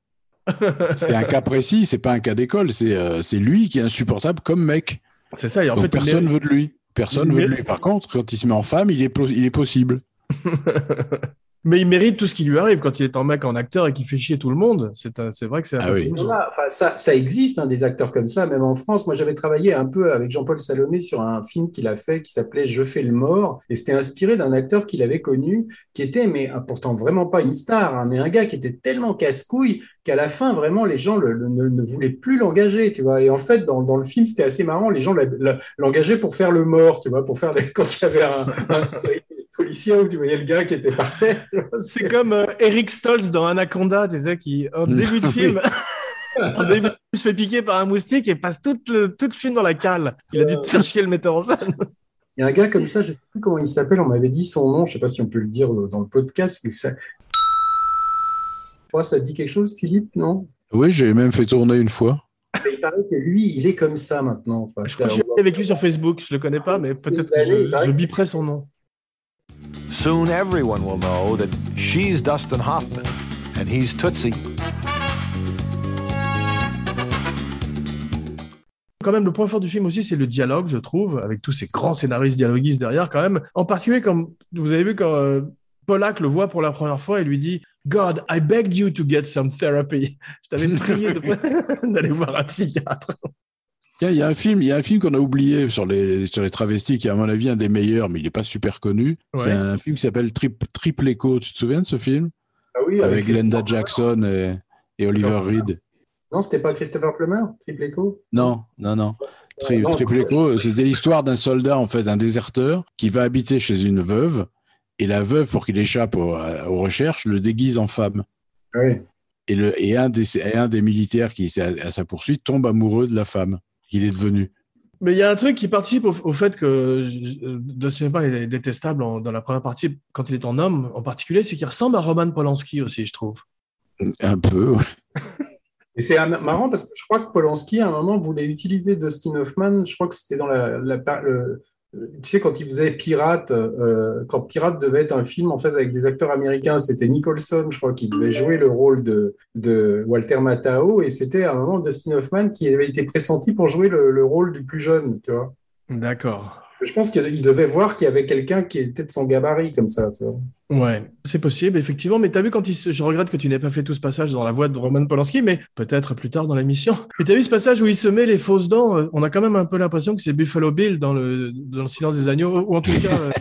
C'est un cas précis, c'est pas un cas d'école, c'est euh, c'est lui qui est insupportable comme mec. C'est ça, et en Donc fait, personne veut de lui. Personne veut de lui. Par contre, quand il se met en femme, il est, il est possible. Mais il mérite tout ce qui lui arrive quand il est en mec en acteur et qu'il fait chier tout le monde. C'est un- c'est vrai que c'est un Ah peu oui. fini. Voilà, enfin, ça, ça existe, hein, des acteurs comme ça, même en France. Moi, j'avais travaillé un peu avec Jean-Paul Salomé sur un film qu'il a fait qui s'appelait Je fais le mort. Et c'était inspiré d'un acteur qu'il avait connu, qui était, mais ah, pourtant vraiment pas une star, hein, mais un gars qui était tellement casse-couille qu'à la fin, vraiment, les gens le- le- ne, ne voulaient plus l'engager, tu vois. Et en fait, dans, dans le film, c'était assez marrant. Les gens l'engageaient pour faire le mort, tu vois, pour faire des- quand il y avait un, un policier où tu voyais le gars qui était par terre. C'est comme euh, Eric Stoltz dans Anaconda, tu sais, qui, en début de film, en début de film, se fait piquer par un moustique et passe tout le, tout le film dans la cale. Il a dû te faire chier le metteur en scène. Il y a un gars comme ça, je ne sais plus comment il s'appelle, on m'avait dit son nom, je ne sais pas si on peut le dire dans le podcast. mais Ça... Je crois que ça dit quelque chose, Philippe, non? Oui, j'ai même fait tourner une fois. Il paraît que lui, il est comme ça maintenant. Enfin, Je crois que je suis avec lui sur Facebook, je le connais pas, mais peut-être que je, je biperai son nom. Soon everyone will know that she's Dustin Hoffman and he's Tootsie. Quand même, le point fort du film aussi, c'est le dialogue, je trouve, avec tous ces grands scénaristes dialoguistes derrière, quand même. En particulier, comme vous avez vu quand euh, Pollack le voit pour la première fois et lui dit God, I begged you to get some therapy. Je t'avais prié d'aller voir un psychiatre. Tiens, il y a un film, il y a un film qu'on a oublié sur les, sur les travestis, qui est à mon avis un des meilleurs, mais il n'est pas super connu. Ouais. C'est un film qui s'appelle Trip, Triple Echo. Tu te souviens de ce film? Ah oui, Avec les- Glenda Jackson et, et Oliver Reed. Non, c'était pas Christopher Plummer, Triple Echo? Non, non, non. Tri- Non, Triple Echo, c'était l'histoire d'un soldat, en fait, un déserteur, qui va habiter chez une veuve, et la veuve, pour qu'il échappe aux, aux recherches, le déguise en femme. Oui. Et, le, et, un, des, et un des militaires qui est à, à sa poursuite tombe amoureux de la femme qu'il est devenu. Mais il y a un truc qui participe au, au fait que euh, Dustin Hoffman est détestable en- dans la première partie, quand il est en homme en particulier, c'est qu'il ressemble à Roman Polanski aussi, je trouve. Un peu. Et c'est marrant parce que je crois que Polanski, à un moment, voulait utiliser Dustin Hoffman. Je crois que c'était dans la. la- le- tu sais, quand il faisait Pirate, euh, quand Pirate devait être un film en fait avec des acteurs américains, c'était Nicholson, je crois, qui devait jouer le rôle de, de Walter Matthau. Et c'était à un moment Dustin Hoffman qui avait été pressenti pour jouer le, le rôle du plus jeune, tu vois. D'accord. Je pense qu'il devait voir qu'il y avait quelqu'un qui était de son gabarit, comme ça, tu vois. Ouais, c'est possible, effectivement. Mais tu as vu quand il se... Je regrette que tu n'aies pas fait tout ce passage dans la voix de Roman Polanski, mais peut-être plus tard dans l'émission. Mais tu as vu ce passage où il se met les fausses dents euh, On a quand même un peu l'impression que c'est Buffalo Bill dans le, dans le Silence des Agneaux, ou en tout cas euh,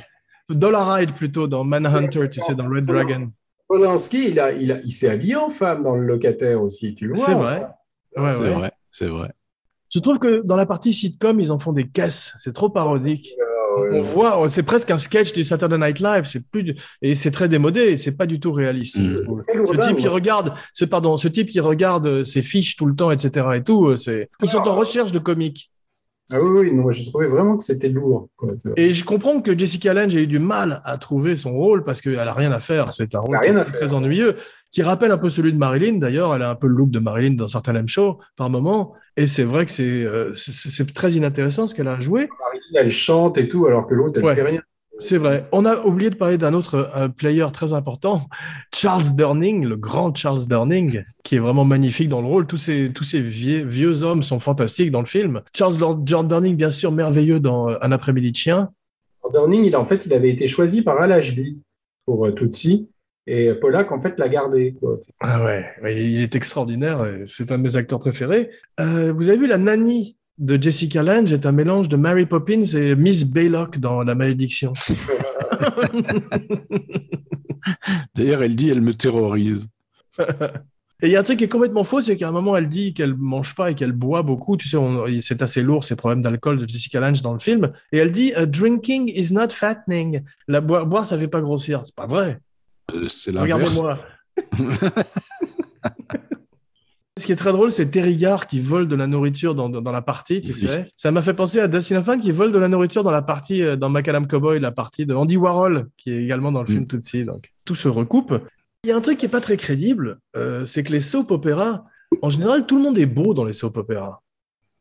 Dollarhide plutôt dans Manhunter, tu sais, dans Red Dragon. Polanski, il, a, il, a, il s'est habillé en femme dans le locataire aussi, tu le vois. C'est vrai. Ouais, c'est ouais. vrai, c'est vrai. Je trouve que dans la partie sitcom, ils en font des caisses. C'est trop parodique. On voit, c'est presque un sketch du Saturday Night Live. C'est plus, du- et c'est très démodé. C'est pas du tout réaliste. Mm. Ce type, ouais. regarde, ce, pardon, ce type, il regarde euh, ses fiches tout le temps, etc. et tout. euh, C'est, ils sont en recherche de comiques. Ah oui, oui, j'ai trouvé vraiment que c'était lourd. quoi. Et je comprends que Jessica Lange ait eu du mal à trouver son rôle parce qu'elle a rien à faire. C'est un rôle a rien à très, faire. ennuyeux, qui rappelle un peu celui de Marilyn. D'ailleurs, elle a un peu le look de Marilyn dans certains Lem Show par moment. Et c'est vrai que c'est, euh, très inintéressant ce qu'elle a joué. Elle chante et tout, alors que l'autre, elle Ouais. fait rien. C'est vrai. On a oublié de parler d'un autre euh, player très important, Charles Durning, le grand Charles Durning, qui est vraiment magnifique dans le rôle. Tous ces, tous ces vieux, vieux hommes sont fantastiques dans le film. Charles Lord- John Durning, bien sûr, merveilleux dans euh, Un après-midi de chien. Dorning, il, en fait, il avait été choisi par Al Ashby pour euh, Tootsie, et Pollack, en fait, l'a gardé. quoi. Ah ouais, il est extraordinaire. C'est un de mes acteurs préférés. Euh, vous avez vu la nanny de Jessica Lange est un mélange de Mary Poppins et Miss Baylock dans La Malédiction. D'ailleurs, elle dit, elle me terrorise. Et il y a un truc qui est complètement faux, c'est qu'à un moment, elle dit qu'elle mange pas et qu'elle boit beaucoup. Tu sais, c'est assez lourd, ces problèmes d'alcool de Jessica Lange dans le film. Et elle dit, Uh, drinking is not fattening. La boire, boire, ça fait pas grossir. C'est pas vrai. Euh, C'est. Regardez-moi. Ce qui est très drôle, c'est Terry Garr qui vole de la nourriture dans, dans, dans la partie, tu Oui. sais. Ça m'a fait penser à Dustin Hoffman qui vole de la nourriture dans la partie, euh, dans Macadam Cowboy, la partie de Andy Warhol, qui est également dans le film Mm. Tootsie. Donc, tout se recoupe. Il y a un truc qui est pas très crédible, euh, c'est que les soap opéras, en général, tout le monde est beau dans les soap opéras.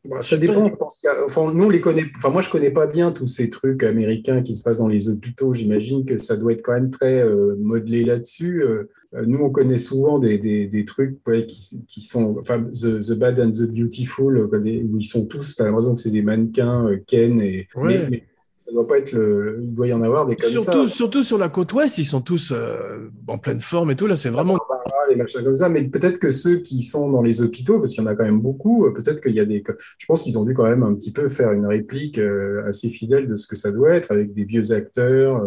Bah, ça dépend. Je pense qu'il y a- enfin, nous, on les connaît. Enfin, moi, je connais pas bien tous ces trucs américains qui se passent dans les hôpitaux. J'imagine que ça doit être quand même très euh, modelé là-dessus. Euh, nous, on connaît souvent des, des, des trucs ouais, qui, qui sont, enfin, the, the Bad and the Beautiful, euh, où ils sont tous. T'as l'impression que c'est des mannequins, euh, Ken et. Ouais. mais- mais Ça doit pas être le. Il doit y en avoir des comme Surtout, ça. surtout sur la côte ouest, ils sont tous euh, en pleine forme et tout. Là, c'est vraiment. Barbara, les machins comme ça, mais peut-être que ceux qui sont dans les hôpitaux, parce qu'il y en a quand même beaucoup, euh, peut-être qu'il y a des. Je pense qu'ils ont dû quand même un petit peu faire une réplique euh, assez fidèle de ce que ça doit être, avec des vieux acteurs.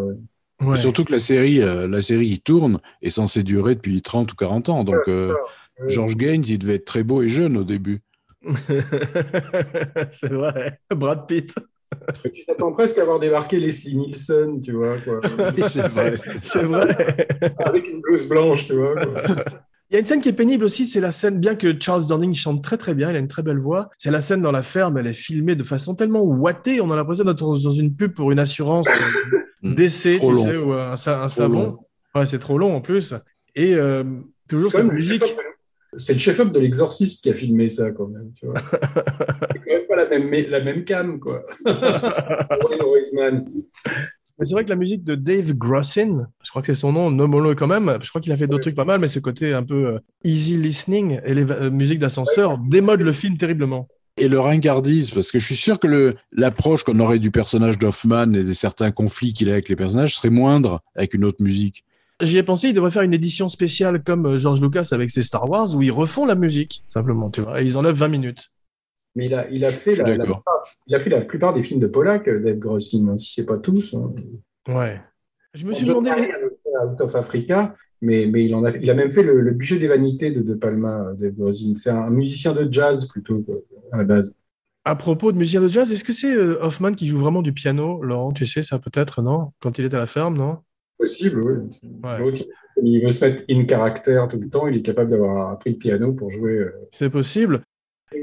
Euh. Ouais. Et Surtout que la série, euh, la série qui tourne est censée durer depuis 30 ou 40 ans. Donc, euh. Ouais. George Gaines, il devait être très beau et jeune au début. c'est vrai. Brad Pitt. Tu t'attends presque à voir débarquer Leslie Nielsen, tu vois, c'est vrai. C'est vrai. avec une blouse blanche, tu vois. quoi. Il y a une scène qui est pénible aussi, c'est la scène, bien que Charles Durning chante très très bien, il a une très belle voix, c'est la scène dans la ferme, elle est filmée de façon tellement ouatée, on a l'impression d'être dans une pub pour une assurance euh. d'essai, Trop tu long. sais, ou un, un savon. Ouais, c'est trop long en plus. Et euh, toujours C'est cette musique. de- C'est le chef-op de l'exorciste qui a filmé ça, quand même. Tu vois. c'est quand même pas la même, la même cam, quoi. Mais c'est vrai que la musique de Dave Grossin, je crois que c'est son nom, nommons-le quand même, je crois qu'il a fait d'autres trucs pas mal, mais ce côté un peu euh, easy listening et les euh, musiques d'ascenseur démodent le film terriblement. Et le ringardise, parce que je suis sûr que le- l'approche qu'on aurait du personnage d'Hoffman et des certains conflits qu'il a avec les personnages serait moindre avec une autre musique. J'y ai pensé, ils devraient faire une édition spéciale comme euh, George Lucas avec ses Star Wars où ils refont la musique, simplement, tu vois, et ils enlèvent 20 minutes. Mais il a, il, a fait la, plupart, il a fait la plupart des films de Pollack, euh, Dave Grossin, si c'est pas tous. hein. Ouais. Je me suis John demandé. Fait Out of Africa, mais, mais il, en a, il a même fait le, le budget des vanités de De Palma, euh, Dave Grossin. C'est un musicien de jazz plutôt, à la base. À propos de musicien de jazz, est-ce que c'est euh, Hoffman qui joue vraiment du piano, Laurent Tu sais ça peut-être, non? Quand il est à la ferme, non? Possible, oui. Ouais. L'autre, il veut se mettre in caractère tout le temps, il est capable d'avoir appris le piano pour jouer. euh, C'est possible.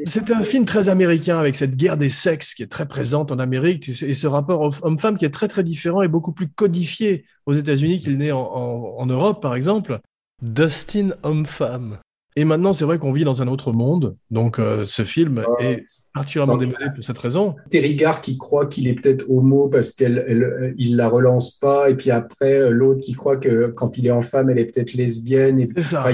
C'était un film très américain avec cette guerre des sexes qui est très présente en Amérique et ce rapport homme-femme qui est très très différent et beaucoup plus codifié aux États-Unis qu'il n'est en, en- en Europe par exemple. Dustin homme-femme. Et maintenant c'est vrai qu'on vit dans un autre monde, donc euh, ce film Ah. est particulièrement Non. démodé pour cette raison. Terry Gard qui croit qu'il est peut-être homo parce qu'elle elle- il la relance pas, et puis après euh, l'autre qui croit que quand il est en femme, elle est peut-être lesbienne. Et C'est ça.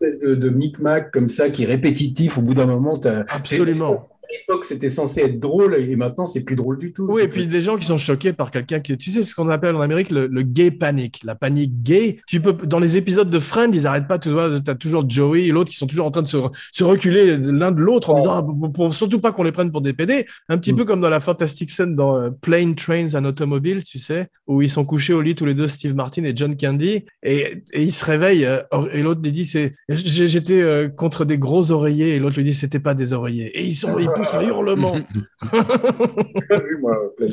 Espèce de, de micmac comme ça qui est répétitif. Au bout d'un moment, t'as- Absolument. L'époque, c'était censé être drôle, et maintenant, c'est plus drôle du tout. Oui, et puis des gens qui sont choqués par quelqu'un qui, tu sais, ce qu'on appelle en Amérique le, le gay panic, la panique gay. Tu peux, dans les épisodes de Friends, ils arrêtent pas, tu vois, t'as toujours Joey et l'autre qui sont toujours en train de se, se reculer l'un de l'autre en disant, ah, pour, pour- surtout pas qu'on les prenne pour des PD. Un petit Mm. peu comme dans la fantastique scène dans euh, Plane, Trains and Automobiles, tu sais, où ils sont couchés au lit tous les deux, Steve Martin et John Candy, et, et ils se réveillent, euh, et l'autre lui dit, c'est, j'étais euh, contre des gros oreillers, et l'autre lui dit, c'était pas des oreillers. Et ils sont, ils un hurlement. J'ai pas vu, moi, Plain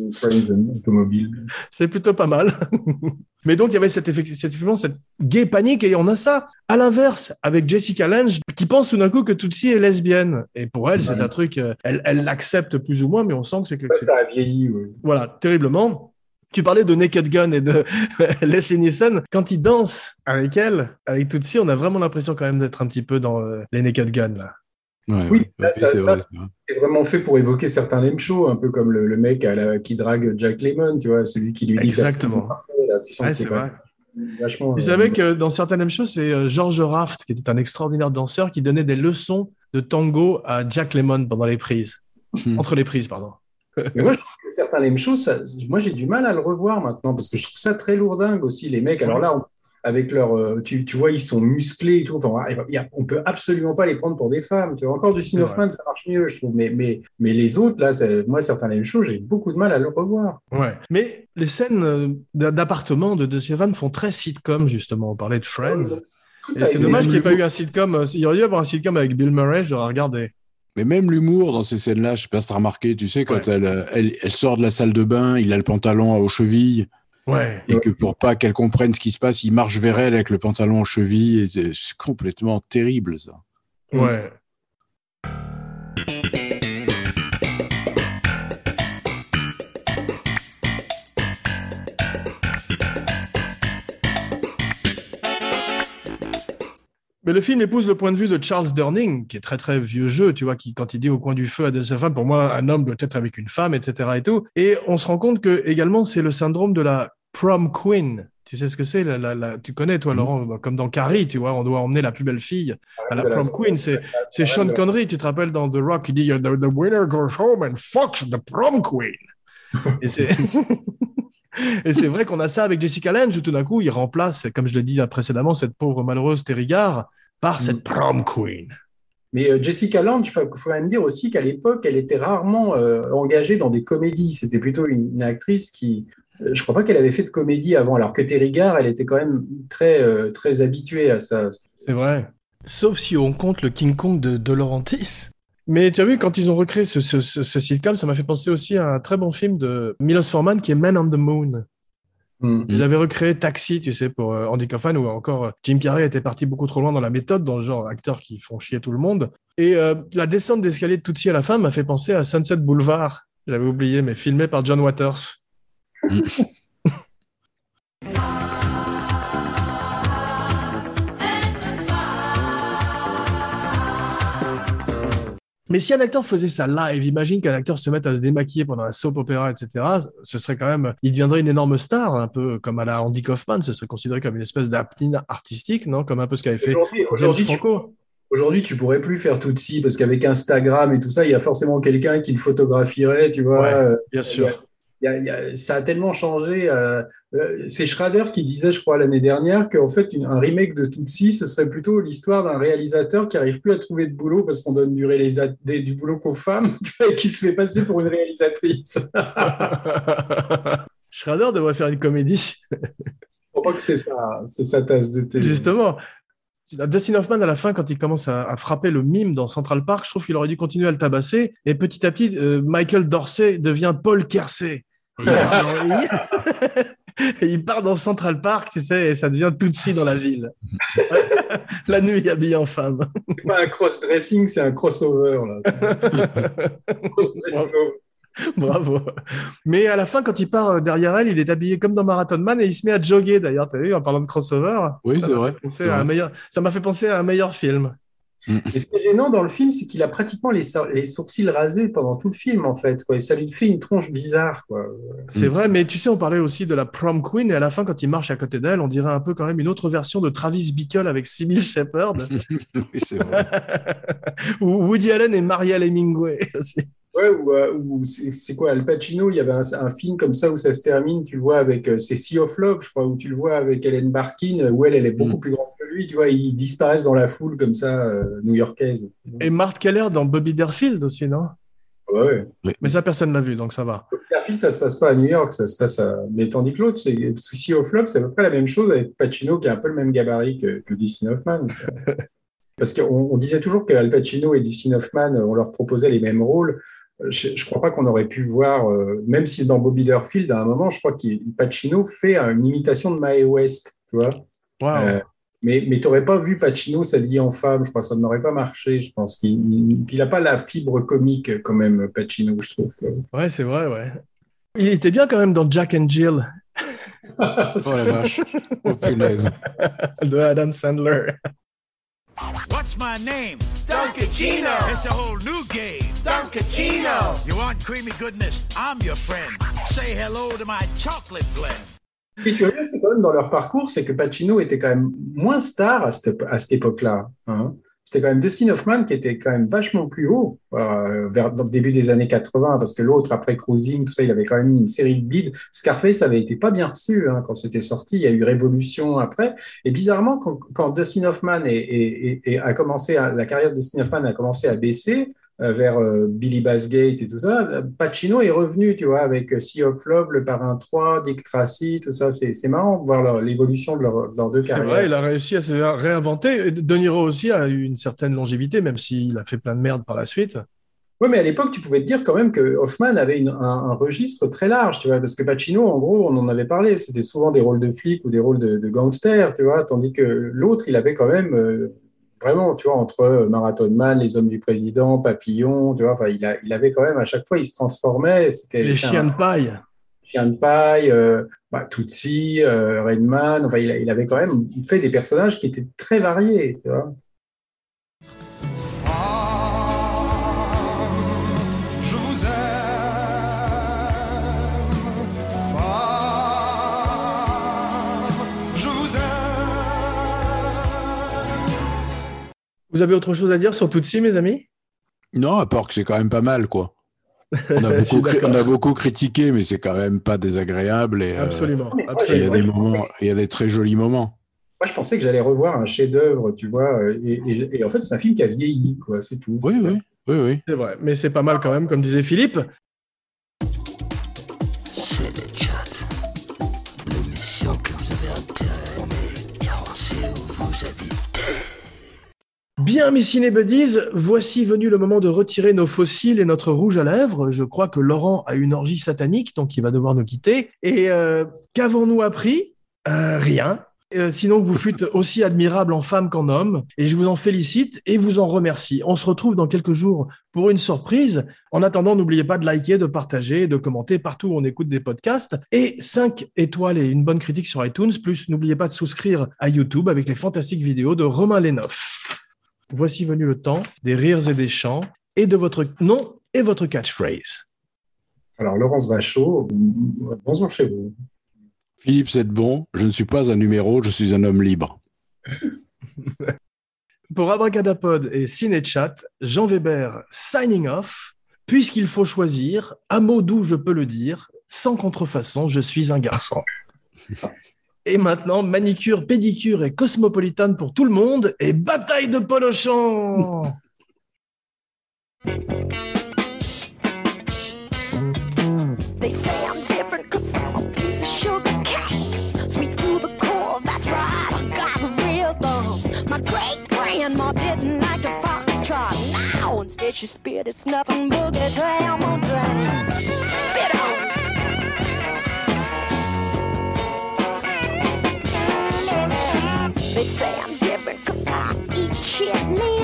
Automobile. C'est plutôt pas mal. Mais donc, il y avait cette, effect- cette, effectivement, cette gay panique et on a ça. À l'inverse, avec Jessica Lange, qui pense tout d'un coup que Tootsie est lesbienne. Et pour elle, c'est un truc, euh, elle elle l'accepte plus ou moins, mais on sent que c'est que Ça, c'est- ça a vieilli, oui. Voilà, terriblement. Tu parlais de Naked Gun et de Leslie Nielsen. Quand il danse avec elle, avec Tootsie, on a vraiment l'impression quand même d'être un petit peu dans euh, les Naked Gun, là. Ouais, Oui, ouais, là, ouais, ça- c'est ça- vrai. c'est vrai. Vraiment fait pour évoquer certains lame shows, un peu comme le, le mec à la- qui drague Jack Lemmon, tu vois, celui qui lui dit Exactement. Ouais, c'est c'est vrai. vachement. Vous euh, savez que dans certaines mêmes choses, c'est euh, George Raft, qui était un extraordinaire danseur, qui donnait des leçons de tango à Jack Lemmon pendant les prises. Hmm. Entre les prises, pardon. Mais moi, je trouve que certains lame shows, ça- moi, j'ai du mal à le revoir maintenant parce que je trouve ça très lourdingue aussi, les mecs. Alors là, on- avec leur. euh, tu, tu vois, ils sont musclés et tout. Enfin, on peut absolument pas les prendre pour des femmes. Tu vois, encore du Hoffman, ça marche mieux, je trouve. Mais, mais, mais les autres, là, moi, certains lame shows, j'ai beaucoup de mal à le revoir. Ouais. Mais les scènes euh, d'a- d'appartement de De Silvan font très sitcom, justement. On parlait de Friends. Et c'est dommage qu'il n'y ait pas eu un sitcom. euh, Il y aurait dû y avoir un sitcom avec Bill Murray, j'aurais regardé. Mais même l'humour dans ces scènes-là, je sais pas si t'as remarqué, tu sais, quand Ouais. elle, elle, elle sort de la salle de bain, il a le pantalon aux chevilles, Ouais. et que pour pas qu'elle comprenne ce qui se passe, il marche vers elle avec le pantalon aux chevilles, et c'est c'est complètement terrible, ça. Ouais. Mais le film épouse le point de vue de Charles Durning, qui est très très vieux jeu, tu vois, qui quand il dit au coin du feu à de sa femme, pour moi un homme doit être avec une femme, etc. et tout. Et on se rend compte que également c'est le syndrome de la prom queen. Tu sais ce que c'est la, la- la- Tu connais toi, Mhm. Laurent, bah, comme dans Carrie, tu vois, on doit emmener la plus belle fille à la prom queen. C'est c'est Sean Connery, tu te rappelles dans The Rock, il dit the, the winner goes home and fucks the prom queen. Et c'est Et c'est vrai qu'on a ça avec Jessica Lange, où tout d'un coup, il remplace, comme je l'ai dit précédemment, cette pauvre malheureuse Terry par cette prom queen. Mais euh, Jessica Lange, il faut, quand même dire aussi qu'à l'époque, elle était rarement euh, engagée dans des comédies. C'était plutôt une, une actrice qui. euh, Je crois pas qu'elle avait fait de comédie avant, alors que Terry elle était quand même très, euh, très habituée à ça. C'est vrai. Sauf si on compte le King Kong de De Laurentiis. Mais tu as vu, quand ils ont recréé ce, ce, ce, ce sitcom, ça m'a fait penser aussi à un très bon film de Milos Forman qui est Man on the Moon. Hmm. Ils avaient recréé Taxi, tu sais, pour euh, Andy Kaufman, où encore euh, Jim Carrey était parti beaucoup trop loin dans la méthode, dans le genre acteurs qui font chier tout le monde. Et euh, la descente d'escalier de Tootsie à la fin m'a fait penser à Sunset Boulevard. J'avais oublié, mais filmé par John Waters. Mais si un acteur faisait ça live, imagine qu'un acteur se mette à se démaquiller pendant un soap opéra, etc. Ce serait quand même, il deviendrait une énorme star, un peu comme à la Andy Kaufman. Ce serait considéré comme une espèce d'aptine artistique, non? Comme un peu ce qu'avait fait Aujourd'hui, aujourd'hui, tu, Franco. aujourd'hui, tu pourrais plus faire tout de suite parce qu'avec Instagram et tout ça, il y a forcément quelqu'un qui le photographierait, tu vois. Ouais. Euh, Bien sûr. Il y a- il y a- ça a tellement changé. euh, euh, c'est Schrader qui disait, je crois, l'année dernière, qu'en fait, une- un remake de Tootsie, ce serait plutôt l'histoire d'un réalisateur qui n'arrive plus à trouver de boulot parce qu'on donne du, réalisa- des- du boulot qu'aux femmes et qui se fait passer pour une réalisatrice. Schrader devrait faire une comédie. Je crois que c'est ça, c'est sa tasse de thé. Justement. Dustin Hoffman, à la fin, quand il commence à, à frapper le mime dans Central Park, je trouve qu'il aurait dû continuer à le tabasser. Et petit à petit, euh, Michael Dorsey devient Paul Kersey. Et il, part dans, et il part dans Central Park, tu sais, et ça devient Tootsie dans la ville. la nuit habillée en femme. C'est pas un cross-dressing, c'est un crossover. Là. Cross-dressing. Bravo. Mais à la fin, quand il part euh, derrière elle, il est habillé comme dans Marathon Man et il se met à jogger d'ailleurs. T'as vu, en parlant de crossover Oui, c'est vrai. c'est un meilleur- Ça m'a fait penser à un meilleur film. Et ce qui est gênant dans le film, c'est qu'il a pratiquement les, sourcils rasés pendant tout le film, en fait. Quoi. Et ça lui fait une tronche bizarre. Quoi. C'est Mm. vrai, mais tu sais, on parlait aussi de la prom queen, et à la fin, quand il marche à côté d'elle, on dirait un peu quand même une autre version de Travis Bickle avec Sybil Shepherd, Oui, c'est vrai. ou Woody Allen et Marielle Hemingway aussi. Ouais, ou, euh, ou c'est quoi, Al Pacino, il y avait un, un film comme ça où ça se termine, tu le vois avec, euh, c'est Sea of Love, je crois, où tu le vois avec Helen Barkin, où elle, elle est beaucoup Mm. plus grande que lui, tu vois, ils disparaissent dans la foule comme ça, euh, new-yorkaise. Et Mark Keller dans Bobby Derfield aussi, non? Ouais, ouais. Mais ça, personne l'a vu, donc ça va. Fairfield, ça se passe pas à New York, ça se passe à. Mais tandis que l'autre, c'est Sea of Love, c'est à peu près la même chose avec Pacino qui a un peu le même gabarit que, que Dustin Hoffman. Parce qu'on on disait toujours qu'Al Pacino et Dustin Hoffman, on leur proposait les mêmes rôles. Euh, Je ne crois pas qu'on aurait pu voir, euh, même si dans Bobby Derfield, à un moment, je crois que Pacino fait une imitation de Mae West, tu vois. Euh, mais mais tu n'aurais pas vu Pacino s'habiller en femme, je crois que ça n'aurait pas marché, je pense. qu'il n'a pas la fibre comique quand même, Pacino, je trouve. Ouais, c'est vrai, ouais. Il était bien quand même dans Jack and Jill Oh la vache. Oh punaise. de Adam Sandler. What's my name? Dunkachino. It's a whole new game. Dunkachino. You want creamy goodness? I'm your friend. Say hello to my chocolate blend. Ce qui est curieux, c'est quand même dans leur parcours, c'est que Pacino était quand même moins star à cette, à cette époque-là. hein. C'était quand même Dustin Hoffman qui était quand même vachement plus haut euh, vers dans le début des années 80, parce que l'autre, après Cruising, tout ça, il avait quand même une série de bides. Scarface avait été pas bien reçu hein, quand c'était sorti. Il y a eu Révolution après. Et bizarrement, quand, quand Dustin Hoffman est, est- est- est- a commencé, à- la carrière de Dustin Hoffman a commencé à baisser, euh, vers euh, Billy Bassgate et tout ça, euh, Pacino est revenu, tu vois, avec euh, Sea of Love, Le Parrain 3, Dick Tracy, tout ça. C'est c'est marrant de voir l'évolution de, leur- de leurs deux C'est carrières. vrai, il a réussi à se réinventer. Et De Niro aussi a eu une certaine longévité, même s'il a fait plein de merde par la suite. Oui, mais à l'époque, tu pouvais te dire quand même que Hoffman avait une- un, un registre très large, tu vois, parce que Pacino, en gros, on en avait parlé, c'était souvent des rôles de flic ou des rôles de, de gangster, tu vois, tandis que l'autre, il avait quand même euh, vraiment, tu vois, entre Marathon Man, Les Hommes du Président, Papillon, tu vois, enfin, il, a, il avait quand même, à chaque fois, il se transformait. C'était Les chiens un de paille. chien de paille, euh, bah, Tootsie, euh, Redman, enfin, il, il avait quand même fait des personnages qui étaient très variés, tu vois. Vous avez autre chose à dire sur Tootsie, mes amis? Non, à part que c'est quand même pas mal, quoi. On a, beaucoup, cri- d'accord. on a beaucoup critiqué, mais c'est quand même pas désagréable. Et, euh, Absolument. il y a des moments, il y a des très jolis moments. Moi, je pensais que j'allais revoir un chef-d'œuvre, tu vois. euh, Et, et- et en fait, c'est un film qui a vieilli, quoi. C'est tout. Oui, oui, oui, oui. C'est vrai, mais c'est pas mal quand même, comme disait Philippe. Bien, mes cinébuddies, voici venu le moment de retirer nos fossiles et notre rouge à lèvres. Je crois que Laurent a une orgie satanique, donc il va devoir nous quitter. Et euh, qu'avons-nous appris? Euh, Rien. Euh, sinon, vous fûtes aussi admirable en femme qu'en homme, et je vous en félicite et vous en remercie. On se retrouve dans quelques jours pour une surprise. En attendant, n'oubliez pas de liker, de partager, et de commenter partout où on écoute des podcasts. Et 5 étoiles et une bonne critique sur iTunes, plus n'oubliez pas de souscrire à YouTube avec les fantastiques vidéos de Romain Lenoff. Voici venu le temps des rires et des chants et de votre nom et votre catchphrase. Alors, Laurence Vachot, bonjour chez vous. Philippe bon. je ne suis pas un numéro, je suis un homme libre. Pour Abracadapod et Cinéchat, Jean Weber signing off. Puisqu'il faut choisir, à mot doux je peux le dire, sans contrefaçon, je suis un garçon. Et maintenant, manicure, pédicure et cosmopolitane pour tout le monde et bataille de polochon. They say I'm different cause I eat chitlins.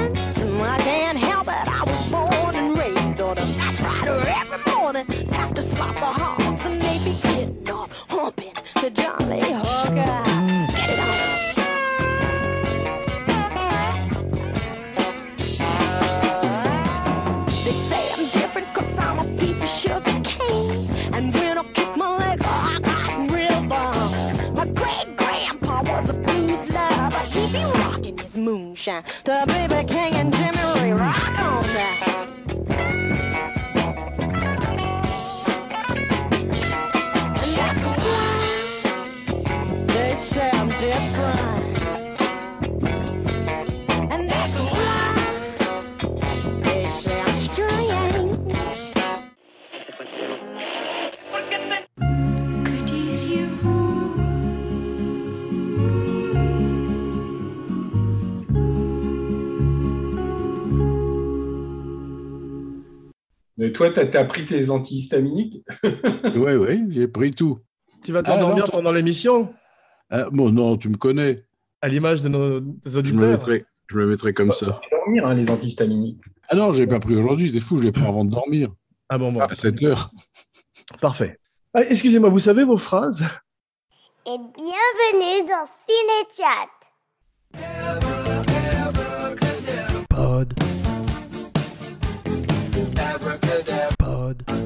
Moonshine. The baby toi, tu as, as, pris tes antihistaminiques Oui, oui, j'ai pris tout. Tu vas t'endormir ah, pendant l'émission? Ah, bon, non, tu me connais. À l'image de nos des auditeurs. Je me mettrai, comme ça. dormir, hein, les antihistaminiques. Ah non, je n'ai pas pris aujourd'hui, t'es fou, je l'ai pris avant de dormir. Ah bon, bon. À 7 heures. Parfait. Ah, excusez-moi, vous savez vos phrases? Et bienvenue dans Cinéchat. Pod. God.